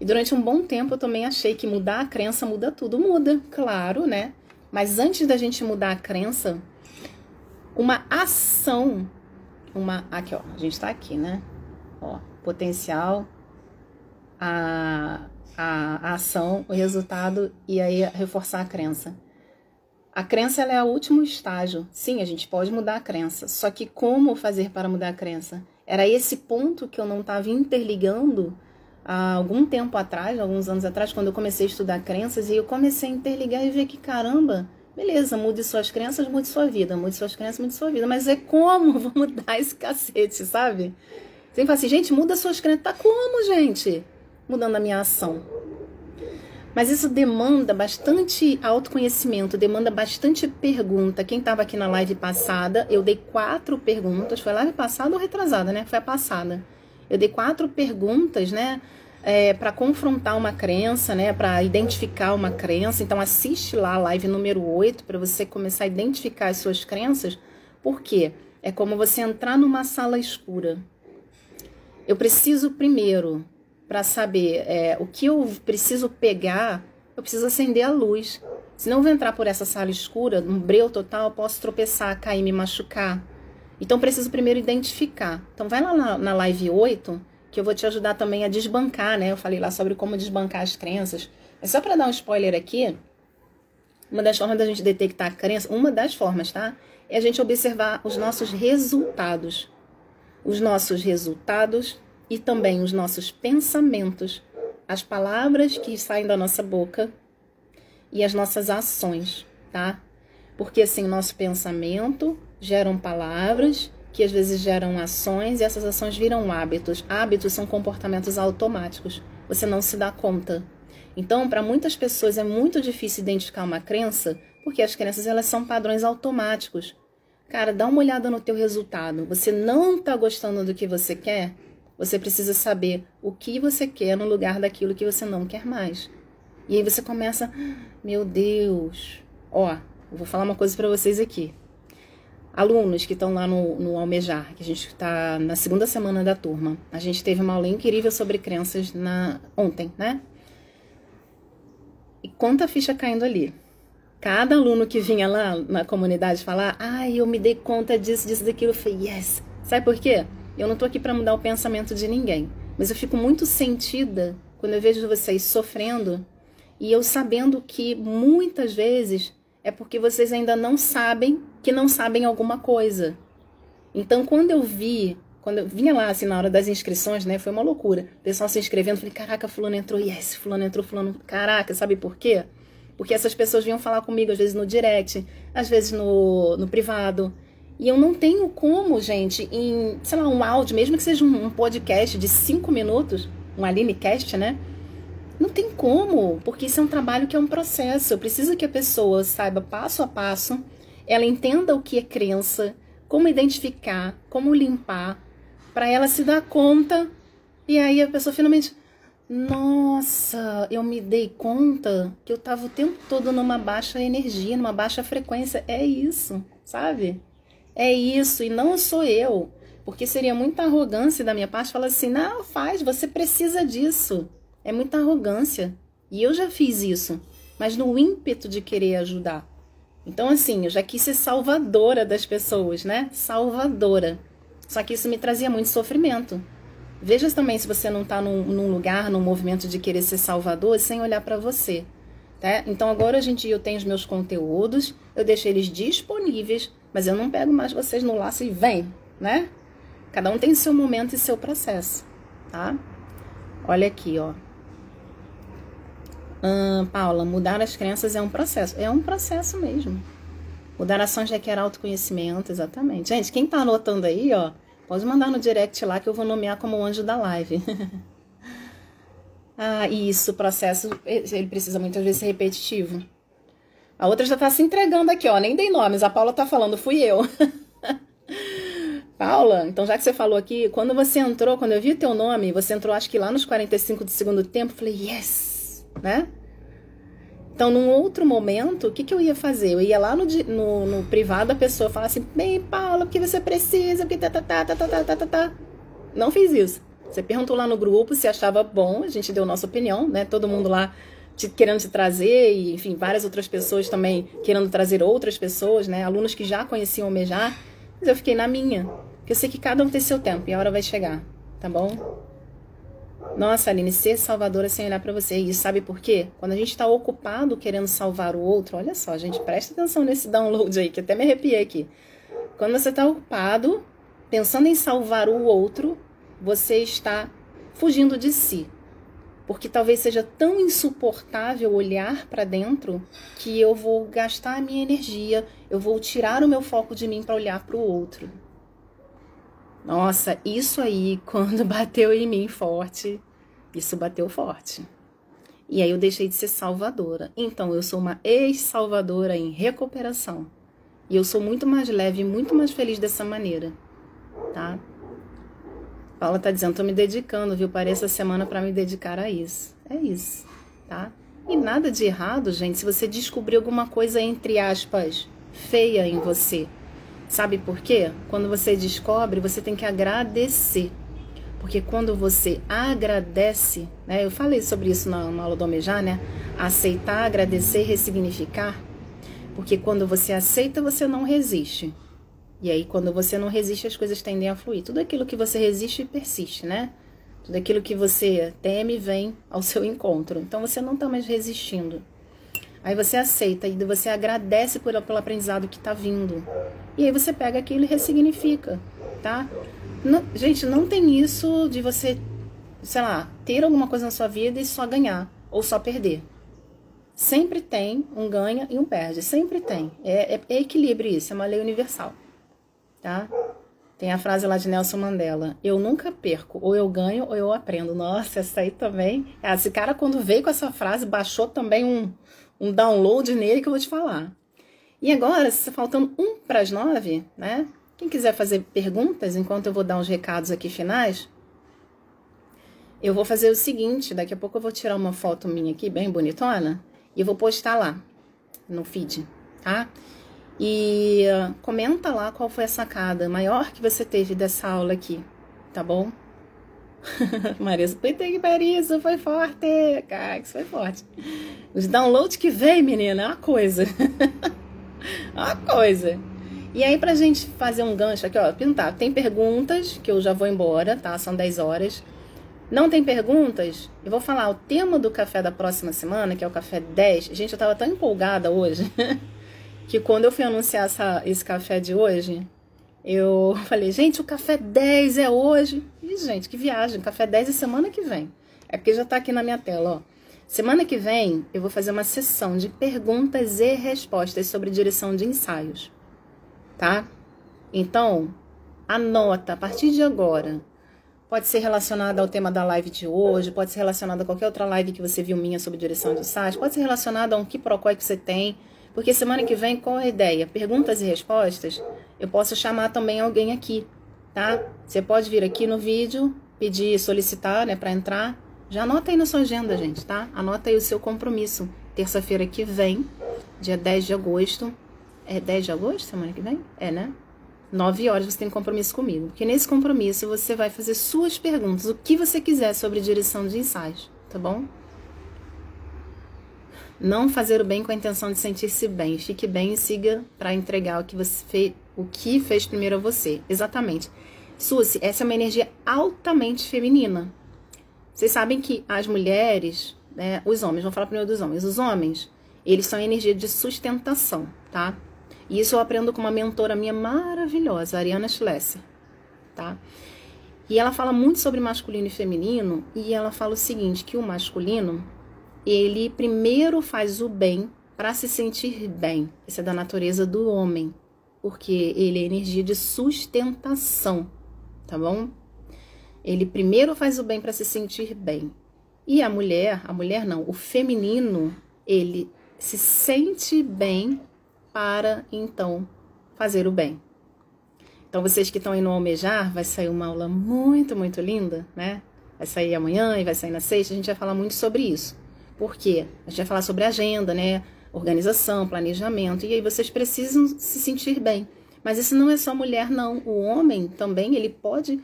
E durante um bom tempo eu também achei que mudar a crença muda tudo. Muda, claro, né? Mas antes da gente mudar a crença, uma ação, uma. Aqui, ó, a gente tá aqui, né? Ó, potencial, a, a, a ação, o resultado e aí reforçar a crença. A crença é o último estágio. Sim, a gente pode mudar a crença. Só que como fazer para mudar a crença? Era esse ponto que eu não estava interligando há algum tempo atrás, alguns anos atrás, quando eu comecei a estudar crenças, e eu comecei a interligar e ver que, caramba, Beleza, mude suas crenças, mude sua vida. Mude suas crenças, mude sua vida. Mas é como [LAUGHS] vou mudar esse cacete, sabe? Você fala assim, gente, muda suas crenças. Tá como, gente? Mudando a minha ação. Mas isso demanda bastante autoconhecimento, demanda bastante pergunta. Quem estava aqui na live passada, eu dei quatro perguntas. Foi live passada ou retrasada, né? Foi a passada. Eu dei quatro perguntas, né? É, para confrontar uma crença, né? Para identificar uma crença. Então assiste lá a live número 8 para você começar a identificar as suas crenças. Por quê? É como você entrar numa sala escura. Eu preciso primeiro para saber é, o que eu preciso pegar, eu preciso acender a luz. Se não vou entrar por essa sala escura, um breu total, eu posso tropeçar, cair, me machucar. Então preciso primeiro identificar. Então vai lá na, na live 8, que eu vou te ajudar também a desbancar, né? Eu falei lá sobre como desbancar as crenças. Mas só para dar um spoiler aqui, uma das formas da gente detectar a crença, uma das formas, tá? É a gente observar os nossos resultados. Os nossos resultados e também os nossos pensamentos, as palavras que saem da nossa boca e as nossas ações, tá? Porque assim, o nosso pensamento geram palavras que às vezes geram ações e essas ações viram hábitos. Hábitos são comportamentos automáticos. Você não se dá conta. Então, para muitas pessoas é muito difícil identificar uma crença, porque as crenças elas são padrões automáticos. Cara, dá uma olhada no teu resultado. Você não está gostando do que você quer? Você precisa saber o que você quer no lugar daquilo que você não quer mais. E aí você começa, meu Deus, ó, eu vou falar uma coisa para vocês aqui. Alunos que estão lá no, no Almejar, que a gente está na segunda semana da turma, a gente teve uma aula incrível sobre crenças na ontem, né? E quanta ficha caindo ali. Cada aluno que vinha lá na comunidade falar, ai, eu me dei conta disso, disso, daquilo, eu falei, yes. Sabe por quê? Eu não tô aqui para mudar o pensamento de ninguém, mas eu fico muito sentida quando eu vejo vocês sofrendo e eu sabendo que muitas vezes é porque vocês ainda não sabem que não sabem alguma coisa. Então, quando eu vi, quando eu vinha lá assim na hora das inscrições, né, foi uma loucura. O pessoal se inscrevendo, falei: "Caraca, fulano entrou, yes, fulano entrou, fulano, caraca, sabe por quê?" Porque essas pessoas vinham falar comigo às vezes no direct, às vezes no, no privado. E eu não tenho como, gente, em, sei lá, um áudio, mesmo que seja um, podcast de cinco minutos, um Alinecast, né? Não tem como, porque isso é um trabalho que é um processo. Eu preciso que a pessoa saiba passo a passo, ela entenda o que é crença, como identificar, como limpar, para ela se dar conta. E aí a pessoa finalmente, nossa, eu me dei conta que eu estava o tempo todo numa baixa energia, numa baixa frequência. É isso, sabe? É isso e não sou eu. Porque seria muita arrogância da minha parte falar assim: não, faz, você precisa disso. É muita arrogância. E eu já fiz isso, mas no ímpeto de querer ajudar. Então, assim, eu já quis ser salvadora das pessoas, né? Salvadora. Só que isso me trazia muito sofrimento. Veja também se você não está num, num, lugar, num movimento de querer ser salvador sem olhar para você. Tá? Então, agora hoje em dia eu tenho os meus conteúdos, eu deixo eles disponíveis mas eu não pego mais vocês no laço e vem, né? Cada um tem seu momento e seu processo, tá? Olha aqui, ó. Hum, Paula, mudar as crenças é um processo. É um processo mesmo. Mudar ações requer autoconhecimento, exatamente. Gente, quem tá anotando aí, ó, pode mandar no direct lá que eu vou nomear como anjo da live. [LAUGHS] ah, isso, o processo, ele precisa muitas vezes ser repetitivo. A outra já tá se entregando aqui, ó. Nem dei nomes. A Paula tá falando, fui eu. [LAUGHS] Paula, então já que você falou aqui, quando você entrou, quando eu vi teu nome, você entrou acho que lá nos 45 do segundo tempo, eu falei, yes, né? Então, num outro momento, o que, que eu ia fazer? Eu ia lá no, no, no privado da pessoa falar assim, bem, Paula, porque você precisa, porque tá, tá, tá, tá, tá, tá, tá, tá. Não fiz isso. Você perguntou lá no grupo se achava bom, a gente deu nossa opinião, né? Todo mundo lá te, querendo te trazer, e enfim, várias outras pessoas também querendo trazer outras pessoas, né? Alunos que já conheciam o Mejar, mas eu fiquei na minha. Porque eu sei que cada um tem seu tempo e a hora vai chegar, tá bom? Nossa, Aline, ser salvadora sem olhar para você. E sabe por quê? Quando a gente está ocupado querendo salvar o outro, olha só, gente, presta atenção nesse download aí, que até me arrepiei aqui. Quando você está ocupado pensando em salvar o outro, você está fugindo de si. Porque talvez seja tão insuportável olhar para dentro que eu vou gastar a minha energia, eu vou tirar o meu foco de mim para olhar para o outro. Nossa, isso aí, [LAUGHS] quando bateu em mim forte, isso bateu forte. E aí eu deixei de ser salvadora. Então eu sou uma ex-salvadora em recuperação. E eu sou muito mais leve e muito mais feliz dessa maneira, tá? Paula tá dizendo, tô me dedicando, viu? Parei essa semana para me dedicar a isso. É isso, tá? E nada de errado, gente, se você descobrir alguma coisa, entre aspas, feia em você. Sabe por quê? Quando você descobre, você tem que agradecer. Porque quando você agradece, né? Eu falei sobre isso na, na aula do Almejar, né? Aceitar, agradecer, ressignificar. Porque quando você aceita, você não resiste. E aí, quando você não resiste, as coisas tendem a fluir. Tudo aquilo que você resiste persiste, né? Tudo aquilo que você teme vem ao seu encontro. Então você não está mais resistindo. Aí você aceita e você agradece por, pelo aprendizado que está vindo. E aí você pega aquilo e ressignifica, tá? Não, gente, não tem isso de você, sei lá, ter alguma coisa na sua vida e só ganhar ou só perder. Sempre tem um ganha e um perde. Sempre tem. É, é, é equilíbrio isso, é uma lei universal tá? Tem a frase lá de Nelson Mandela: Eu nunca perco, ou eu ganho ou eu aprendo. Nossa, essa aí também. Ah, esse cara, quando veio com essa frase, baixou também um, um download nele que eu vou te falar. E agora, faltando um para as nove, né? Quem quiser fazer perguntas, enquanto eu vou dar uns recados aqui finais, eu vou fazer o seguinte: daqui a pouco eu vou tirar uma foto minha aqui, bem bonitona, e eu vou postar lá no feed, tá? E uh, comenta lá qual foi a sacada maior que você teve dessa aula aqui, tá bom? [LAUGHS] Marisa, puta que pariu, foi forte! Cara, isso foi forte. Os downloads que vem, menina, é uma coisa. [LAUGHS] uma coisa. E aí, pra gente fazer um gancho aqui, ó, pintar. Tem perguntas, que eu já vou embora, tá? São 10 horas. Não tem perguntas? Eu vou falar o tema do café da próxima semana, que é o café 10. Gente, eu tava tão empolgada hoje. [LAUGHS] que quando eu fui anunciar essa, esse café de hoje, eu [LAUGHS] falei, gente, o café 10 é hoje. E, gente, que viagem, café 10 é semana que vem. É porque já tá aqui na minha tela, ó. Semana que vem eu vou fazer uma sessão de perguntas e respostas sobre direção de ensaios, tá? Então, anota a partir de agora. Pode ser relacionada ao tema da live de hoje, pode ser relacionada a qualquer outra live que você viu minha sobre direção de ensaios, pode ser relacionada a um que procói que você tem porque semana que vem, qual a ideia? Perguntas e respostas, eu posso chamar também alguém aqui, tá? Você pode vir aqui no vídeo, pedir, solicitar, né, para entrar. Já anota aí na sua agenda, gente, tá? Anota aí o seu compromisso. Terça-feira que vem, dia 10 de agosto. É 10 de agosto, semana que vem? É, né? 9 horas você tem compromisso comigo. Porque nesse compromisso você vai fazer suas perguntas, o que você quiser sobre direção de ensaios, tá bom? Não fazer o bem com a intenção de sentir-se bem. Fique bem e siga para entregar o que você fez, o que fez primeiro a você. Exatamente. Suzy, essa é uma energia altamente feminina. Vocês sabem que as mulheres, né, os homens, vamos falar primeiro dos homens. Os homens, eles são energia de sustentação, tá? E isso eu aprendo com uma mentora minha maravilhosa, Ariana Schlesser, tá? E ela fala muito sobre masculino e feminino, e ela fala o seguinte, que o masculino, ele primeiro faz o bem para se sentir bem. Isso é da natureza do homem, porque ele é energia de sustentação, tá bom? Ele primeiro faz o bem para se sentir bem. E a mulher, a mulher não, o feminino, ele se sente bem para então fazer o bem. Então vocês que estão aí no almejar, vai sair uma aula muito, muito linda, né? Vai sair amanhã e vai sair na sexta, a gente vai falar muito sobre isso. Por quê? A gente vai falar sobre agenda, né? Organização, planejamento. E aí vocês precisam se sentir bem. Mas isso não é só mulher, não. O homem também, ele pode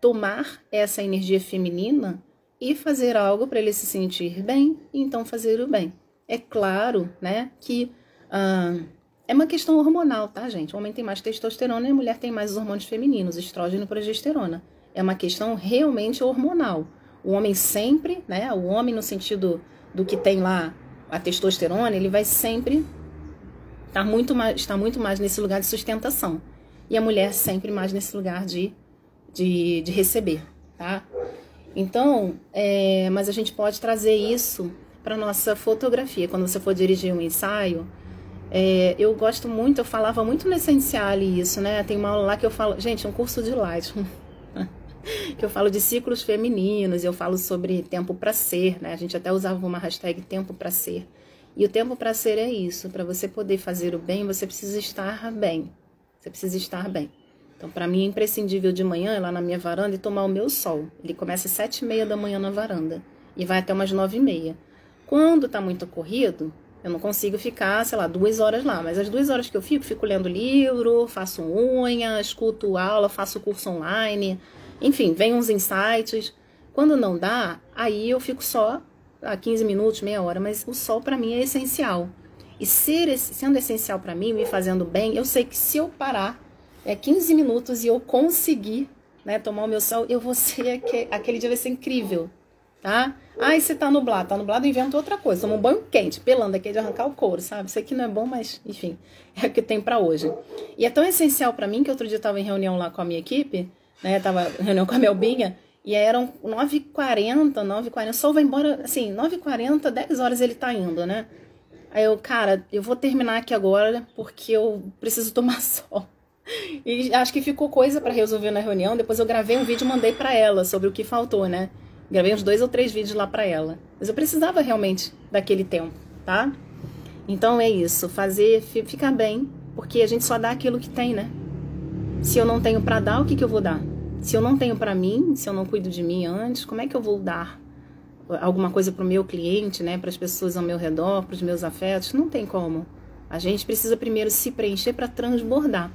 tomar essa energia feminina e fazer algo para ele se sentir bem e então fazer o bem. É claro, né, que ah, é uma questão hormonal, tá, gente? O homem tem mais testosterona e a mulher tem mais os hormônios femininos, estrógeno e progesterona. É uma questão realmente hormonal. O homem sempre, né, o homem no sentido do que tem lá a testosterona, ele vai sempre estar tá muito mais, estar muito mais nesse lugar de sustentação. E a mulher sempre mais nesse lugar de, de, de receber, tá? Então, é, mas a gente pode trazer isso para nossa fotografia. Quando você for dirigir um ensaio, é, eu gosto muito, eu falava muito no essencial isso, né? Tem uma aula lá que eu falo, gente, é um curso de Lightroom. [LAUGHS] que eu falo de ciclos femininos, eu falo sobre tempo para ser, né? A gente até usava uma hashtag tempo para ser. E o tempo para ser é isso, para você poder fazer o bem, você precisa estar bem. Você precisa estar bem. Então, para mim é imprescindível de manhã ir lá na minha varanda e tomar o meu sol. Ele começa às sete e meia da manhã na varanda e vai até umas nove e meia. Quando tá muito corrido, eu não consigo ficar, sei lá, duas horas lá. Mas as duas horas que eu fico, fico lendo livro, faço unha, escuto aula, faço curso online. Enfim, vem uns insights. Quando não dá, aí eu fico só a 15 minutos, meia hora. Mas o sol para mim é essencial. E ser, sendo essencial para mim, me fazendo bem, eu sei que se eu parar é 15 minutos e eu conseguir né, tomar o meu sol, eu vou ser aquele, aquele dia vai ser incrível, tá? Ai, você tá nublado, tá nublado, inventa outra coisa. Toma um banho quente, pelando aqui de arrancar o couro, sabe? Isso aqui não é bom, mas enfim, é o que tem para hoje. E é tão essencial para mim que outro dia eu tava em reunião lá com a minha equipe, né? Tava reunião com a Melbinha, e eram 9h40, 9h40, o sol vai embora, assim, 9h40, 10 horas ele tá indo, né? Aí eu, cara, eu vou terminar aqui agora porque eu preciso tomar [LAUGHS] sol. E acho que ficou coisa para resolver na reunião. Depois eu gravei um vídeo e mandei para ela sobre o que faltou, né? Gravei uns dois ou três vídeos lá para ela. Mas eu precisava realmente daquele tempo, tá? Então é isso, fazer ficar bem, porque a gente só dá aquilo que tem, né? Se eu não tenho para dar, o que, que eu vou dar? Se eu não tenho para mim, se eu não cuido de mim antes, como é que eu vou dar alguma coisa para o meu cliente, né? Para as pessoas ao meu redor, para os meus afetos? Não tem como. A gente precisa primeiro se preencher para transbordar.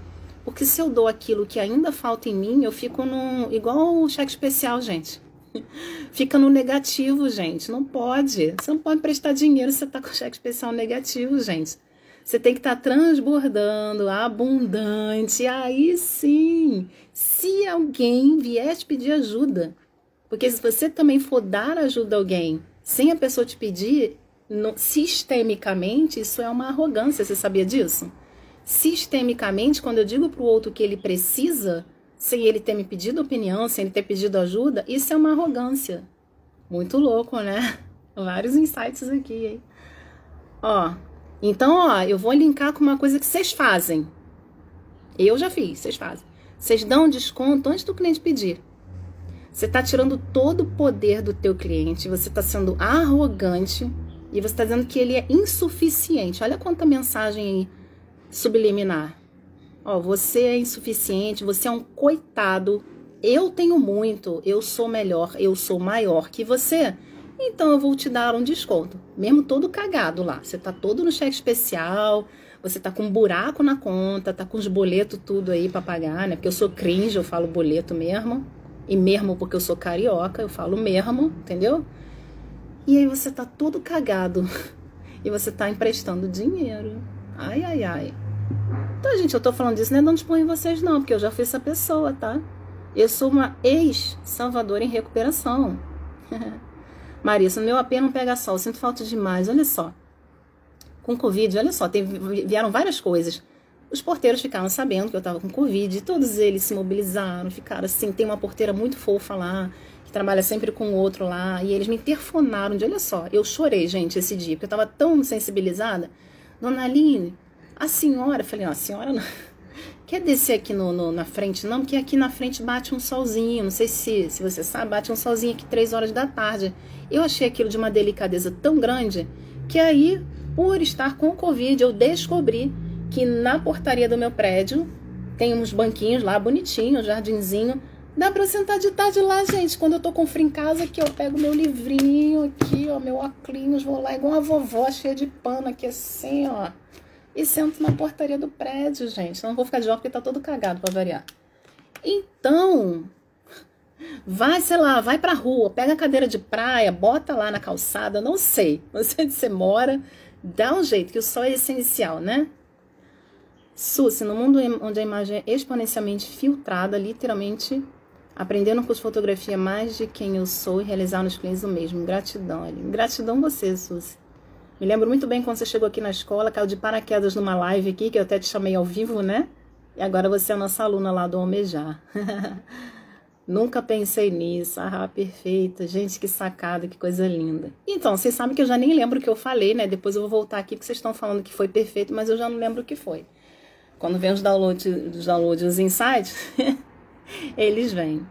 Porque se eu dou aquilo que ainda falta em mim, eu fico no. igual o cheque especial, gente. [LAUGHS] Fica no negativo, gente. Não pode. Você não pode prestar dinheiro se você tá com cheque especial negativo, gente. Você tem que estar tá transbordando, abundante. Aí sim, se alguém vier te pedir ajuda, porque se você também for dar ajuda a alguém sem a pessoa te pedir, no, sistemicamente, isso é uma arrogância. Você sabia disso? Sistemicamente, quando eu digo para o outro que ele precisa, sem ele ter me pedido opinião, sem ele ter pedido ajuda, isso é uma arrogância. Muito louco, né? [LAUGHS] Vários insights aqui, hein? Ó, então, ó, eu vou linkar com uma coisa que vocês fazem. Eu já fiz, vocês fazem. Vocês dão desconto antes do cliente pedir. Você está tirando todo o poder do teu cliente, você está sendo arrogante e você está dizendo que ele é insuficiente. Olha quanta mensagem aí subliminar. Ó, você é insuficiente, você é um coitado. Eu tenho muito, eu sou melhor, eu sou maior que você. Então eu vou te dar um desconto. Mesmo todo cagado lá. Você tá todo no cheque especial, você tá com um buraco na conta, tá com os boletos tudo aí para pagar, né? Porque eu sou cringe, eu falo boleto mesmo. E mesmo porque eu sou carioca, eu falo mesmo, entendeu? E aí você tá todo cagado. [LAUGHS] E você tá emprestando dinheiro. Ai, ai, ai. Então, gente, eu tô falando disso, não é em vocês, não, porque eu já fui essa pessoa, tá? Eu sou uma ex-salvadora em recuperação. [LAUGHS] Marisa, meu AP não pega sol, sinto falta demais. Olha só. Com Covid, olha só, teve, vieram várias coisas. Os porteiros ficaram sabendo que eu tava com Covid, todos eles se mobilizaram, ficaram assim. Tem uma porteira muito fofa lá, que trabalha sempre com o outro lá, e eles me interfonaram de, olha só, eu chorei, gente, esse dia, porque eu tava tão sensibilizada. Dona Aline, a senhora, falei, não, a senhora não quer descer aqui no, no, na frente, não, porque aqui na frente bate um solzinho. Não sei se, se você sabe, bate um solzinho aqui três horas da tarde. Eu achei aquilo de uma delicadeza tão grande que aí, por estar com o Covid, eu descobri que na portaria do meu prédio tem uns banquinhos lá bonitinhos, um jardinzinho. Dá pra sentar de tarde lá, gente. Quando eu tô com frio em casa, que eu pego meu livrinho aqui, ó, meu óculos, vou lá igual uma vovó cheia de pano aqui assim, ó e sento na portaria do prédio, gente. Não vou ficar de óculos porque tá todo cagado para variar. Então, vai, sei lá, vai pra rua, pega a cadeira de praia, bota lá na calçada, não sei. Não sei onde você mora, dá um jeito, que o sol é essencial, né? Susi, no mundo onde a imagem é exponencialmente filtrada, literalmente aprendendo com fotografia mais de quem eu sou e realizar nos clientes o mesmo. Gratidão, ali. Gratidão você, Susi. Me lembro muito bem quando você chegou aqui na escola, caiu de paraquedas numa live aqui, que eu até te chamei ao vivo, né? E agora você é a nossa aluna lá do Almejar. [LAUGHS] Nunca pensei nisso. Ah, perfeita. Gente, que sacada, que coisa linda. Então, vocês sabem que eu já nem lembro o que eu falei, né? Depois eu vou voltar aqui porque vocês estão falando que foi perfeito, mas eu já não lembro o que foi. Quando vem os downloads, os downloads, os insights, [LAUGHS] eles vêm.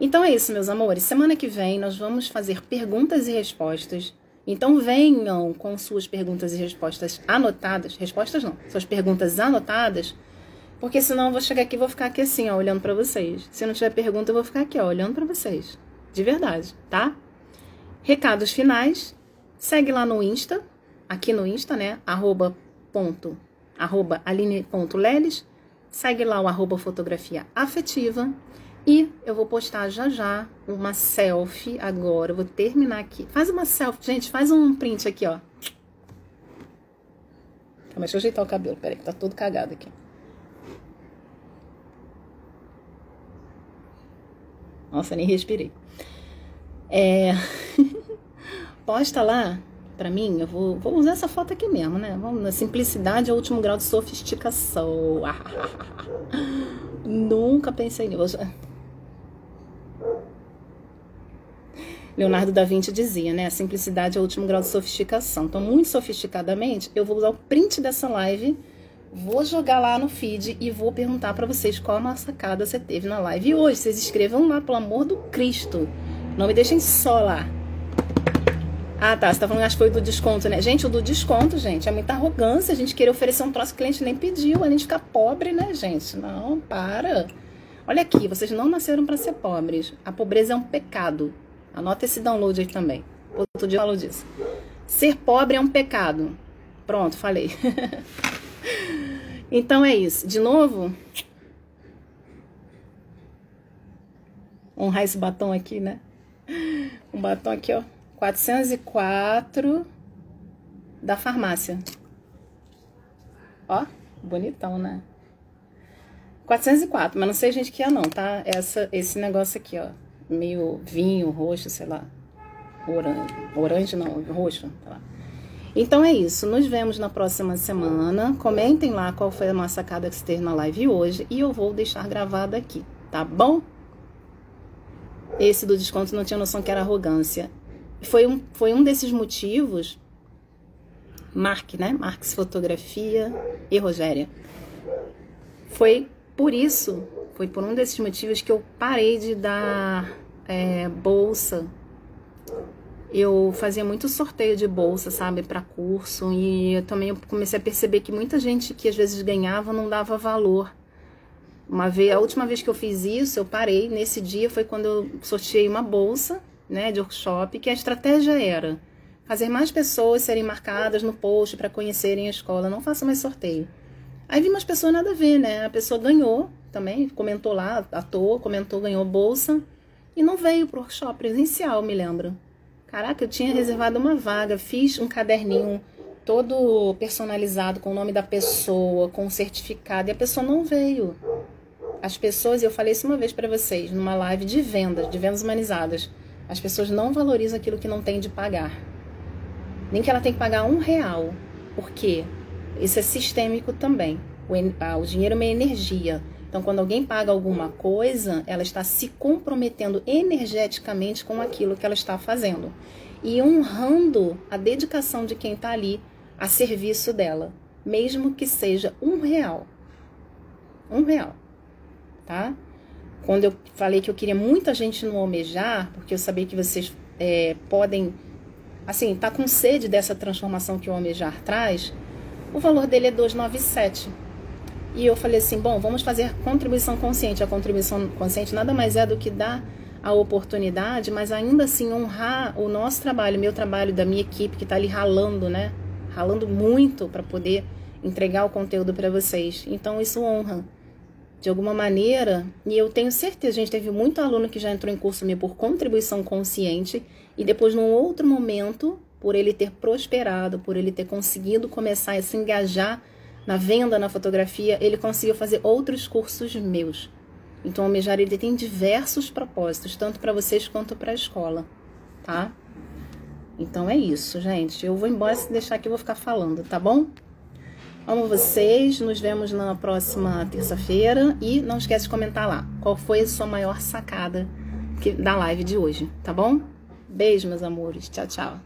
Então é isso, meus amores. Semana que vem nós vamos fazer perguntas e respostas. Então venham com suas perguntas e respostas anotadas. Respostas não, suas perguntas anotadas porque senão eu vou chegar aqui e vou ficar aqui assim, ó, olhando para vocês. Se não tiver pergunta, eu vou ficar aqui, ó, olhando para vocês. De verdade, tá? Recados finais. Segue lá no Insta, aqui no Insta, né? Arroba ponto, arroba. Segue lá o arroba fotografia afetiva. E eu vou postar já já uma selfie agora. Eu vou terminar aqui. Faz uma selfie, gente. Faz um print aqui, ó. Calma, deixa eu ajeitar o cabelo. Peraí, que tá todo cagado aqui. Nossa, nem respirei. É... [LAUGHS] Posta lá para mim, eu vou, vou usar essa foto aqui mesmo, né? Vamos na simplicidade ao último grau de sofisticação. [LAUGHS] Nunca pensei nisso. Leonardo da Vinci dizia, né? A simplicidade é o último grau de sofisticação. Então, muito sofisticadamente, eu vou usar o print dessa live Vou jogar lá no feed e vou perguntar para vocês qual a sacada você teve na live. E hoje, vocês escrevam lá, pelo amor do Cristo. Não me deixem só lá. Ah, tá. Você tá falando, acho que foi do desconto, né? Gente, o do desconto, gente, é muita arrogância. A gente querer oferecer um troço que o cliente nem pediu. A gente fica pobre, né, gente? Não, para. Olha aqui, vocês não nasceram para ser pobres. A pobreza é um pecado. Anota esse download aí também. Outro dia eu falo disso. Ser pobre é um pecado. Pronto, falei. [LAUGHS] Então é isso. De novo, honrar esse batom aqui, né? Um batom aqui, ó. 404 da farmácia. Ó, bonitão, né? 404, mas não sei gente que é não, tá? Essa, esse negócio aqui, ó. Meio vinho, roxo, sei lá. Orange. Orange não, roxo. Então é isso. Nos vemos na próxima semana. Comentem lá qual foi a nossa sacada que teve na live hoje e eu vou deixar gravado aqui, tá bom? Esse do desconto não tinha noção que era arrogância. Foi um, foi um desses motivos. Mark, né? Marx Fotografia e Rogéria. Foi por isso, foi por um desses motivos que eu parei de dar é, bolsa eu fazia muito sorteio de bolsa, sabe, para curso, e eu também comecei a perceber que muita gente que às vezes ganhava não dava valor. Uma vez, a última vez que eu fiz isso, eu parei. Nesse dia foi quando eu sorteei uma bolsa, né, de workshop, que a estratégia era fazer mais pessoas serem marcadas no post para conhecerem a escola. Não faça mais sorteio. Aí vi umas pessoas nada a ver, né? A pessoa ganhou também, comentou lá, à toa, comentou, ganhou bolsa e não veio pro workshop presencial, me lembro. Caraca, eu tinha reservado uma vaga, fiz um caderninho todo personalizado com o nome da pessoa, com o certificado, e a pessoa não veio. As pessoas, eu falei isso uma vez para vocês, numa live de vendas, de vendas humanizadas, as pessoas não valorizam aquilo que não tem de pagar. Nem que ela tem que pagar um real. Por quê? Isso é sistêmico também. O, o dinheiro é uma energia. Então, quando alguém paga alguma coisa, ela está se comprometendo energeticamente com aquilo que ela está fazendo e honrando a dedicação de quem está ali a serviço dela, mesmo que seja um real. Um real, tá? Quando eu falei que eu queria muita gente no almejar, porque eu sabia que vocês é, podem, assim, tá com sede dessa transformação que o almejar traz, o valor dele é 297 e eu falei assim: bom, vamos fazer contribuição consciente. A contribuição consciente nada mais é do que dar a oportunidade, mas ainda assim honrar o nosso trabalho, meu trabalho, da minha equipe que está ali ralando, né? Ralando muito para poder entregar o conteúdo para vocês. Então isso honra de alguma maneira, e eu tenho certeza, gente teve muito aluno que já entrou em curso meu por contribuição consciente e depois num outro momento, por ele ter prosperado, por ele ter conseguido começar a se engajar na venda, na fotografia, ele conseguiu fazer outros cursos meus. Então, o Almejar ele tem diversos propósitos, tanto para vocês quanto para a escola, tá? Então é isso, gente. Eu vou embora se deixar aqui eu vou ficar falando, tá bom? Amo vocês, nos vemos na próxima terça-feira e não esquece de comentar lá qual foi a sua maior sacada da live de hoje, tá bom? Beijo, meus amores. Tchau, tchau.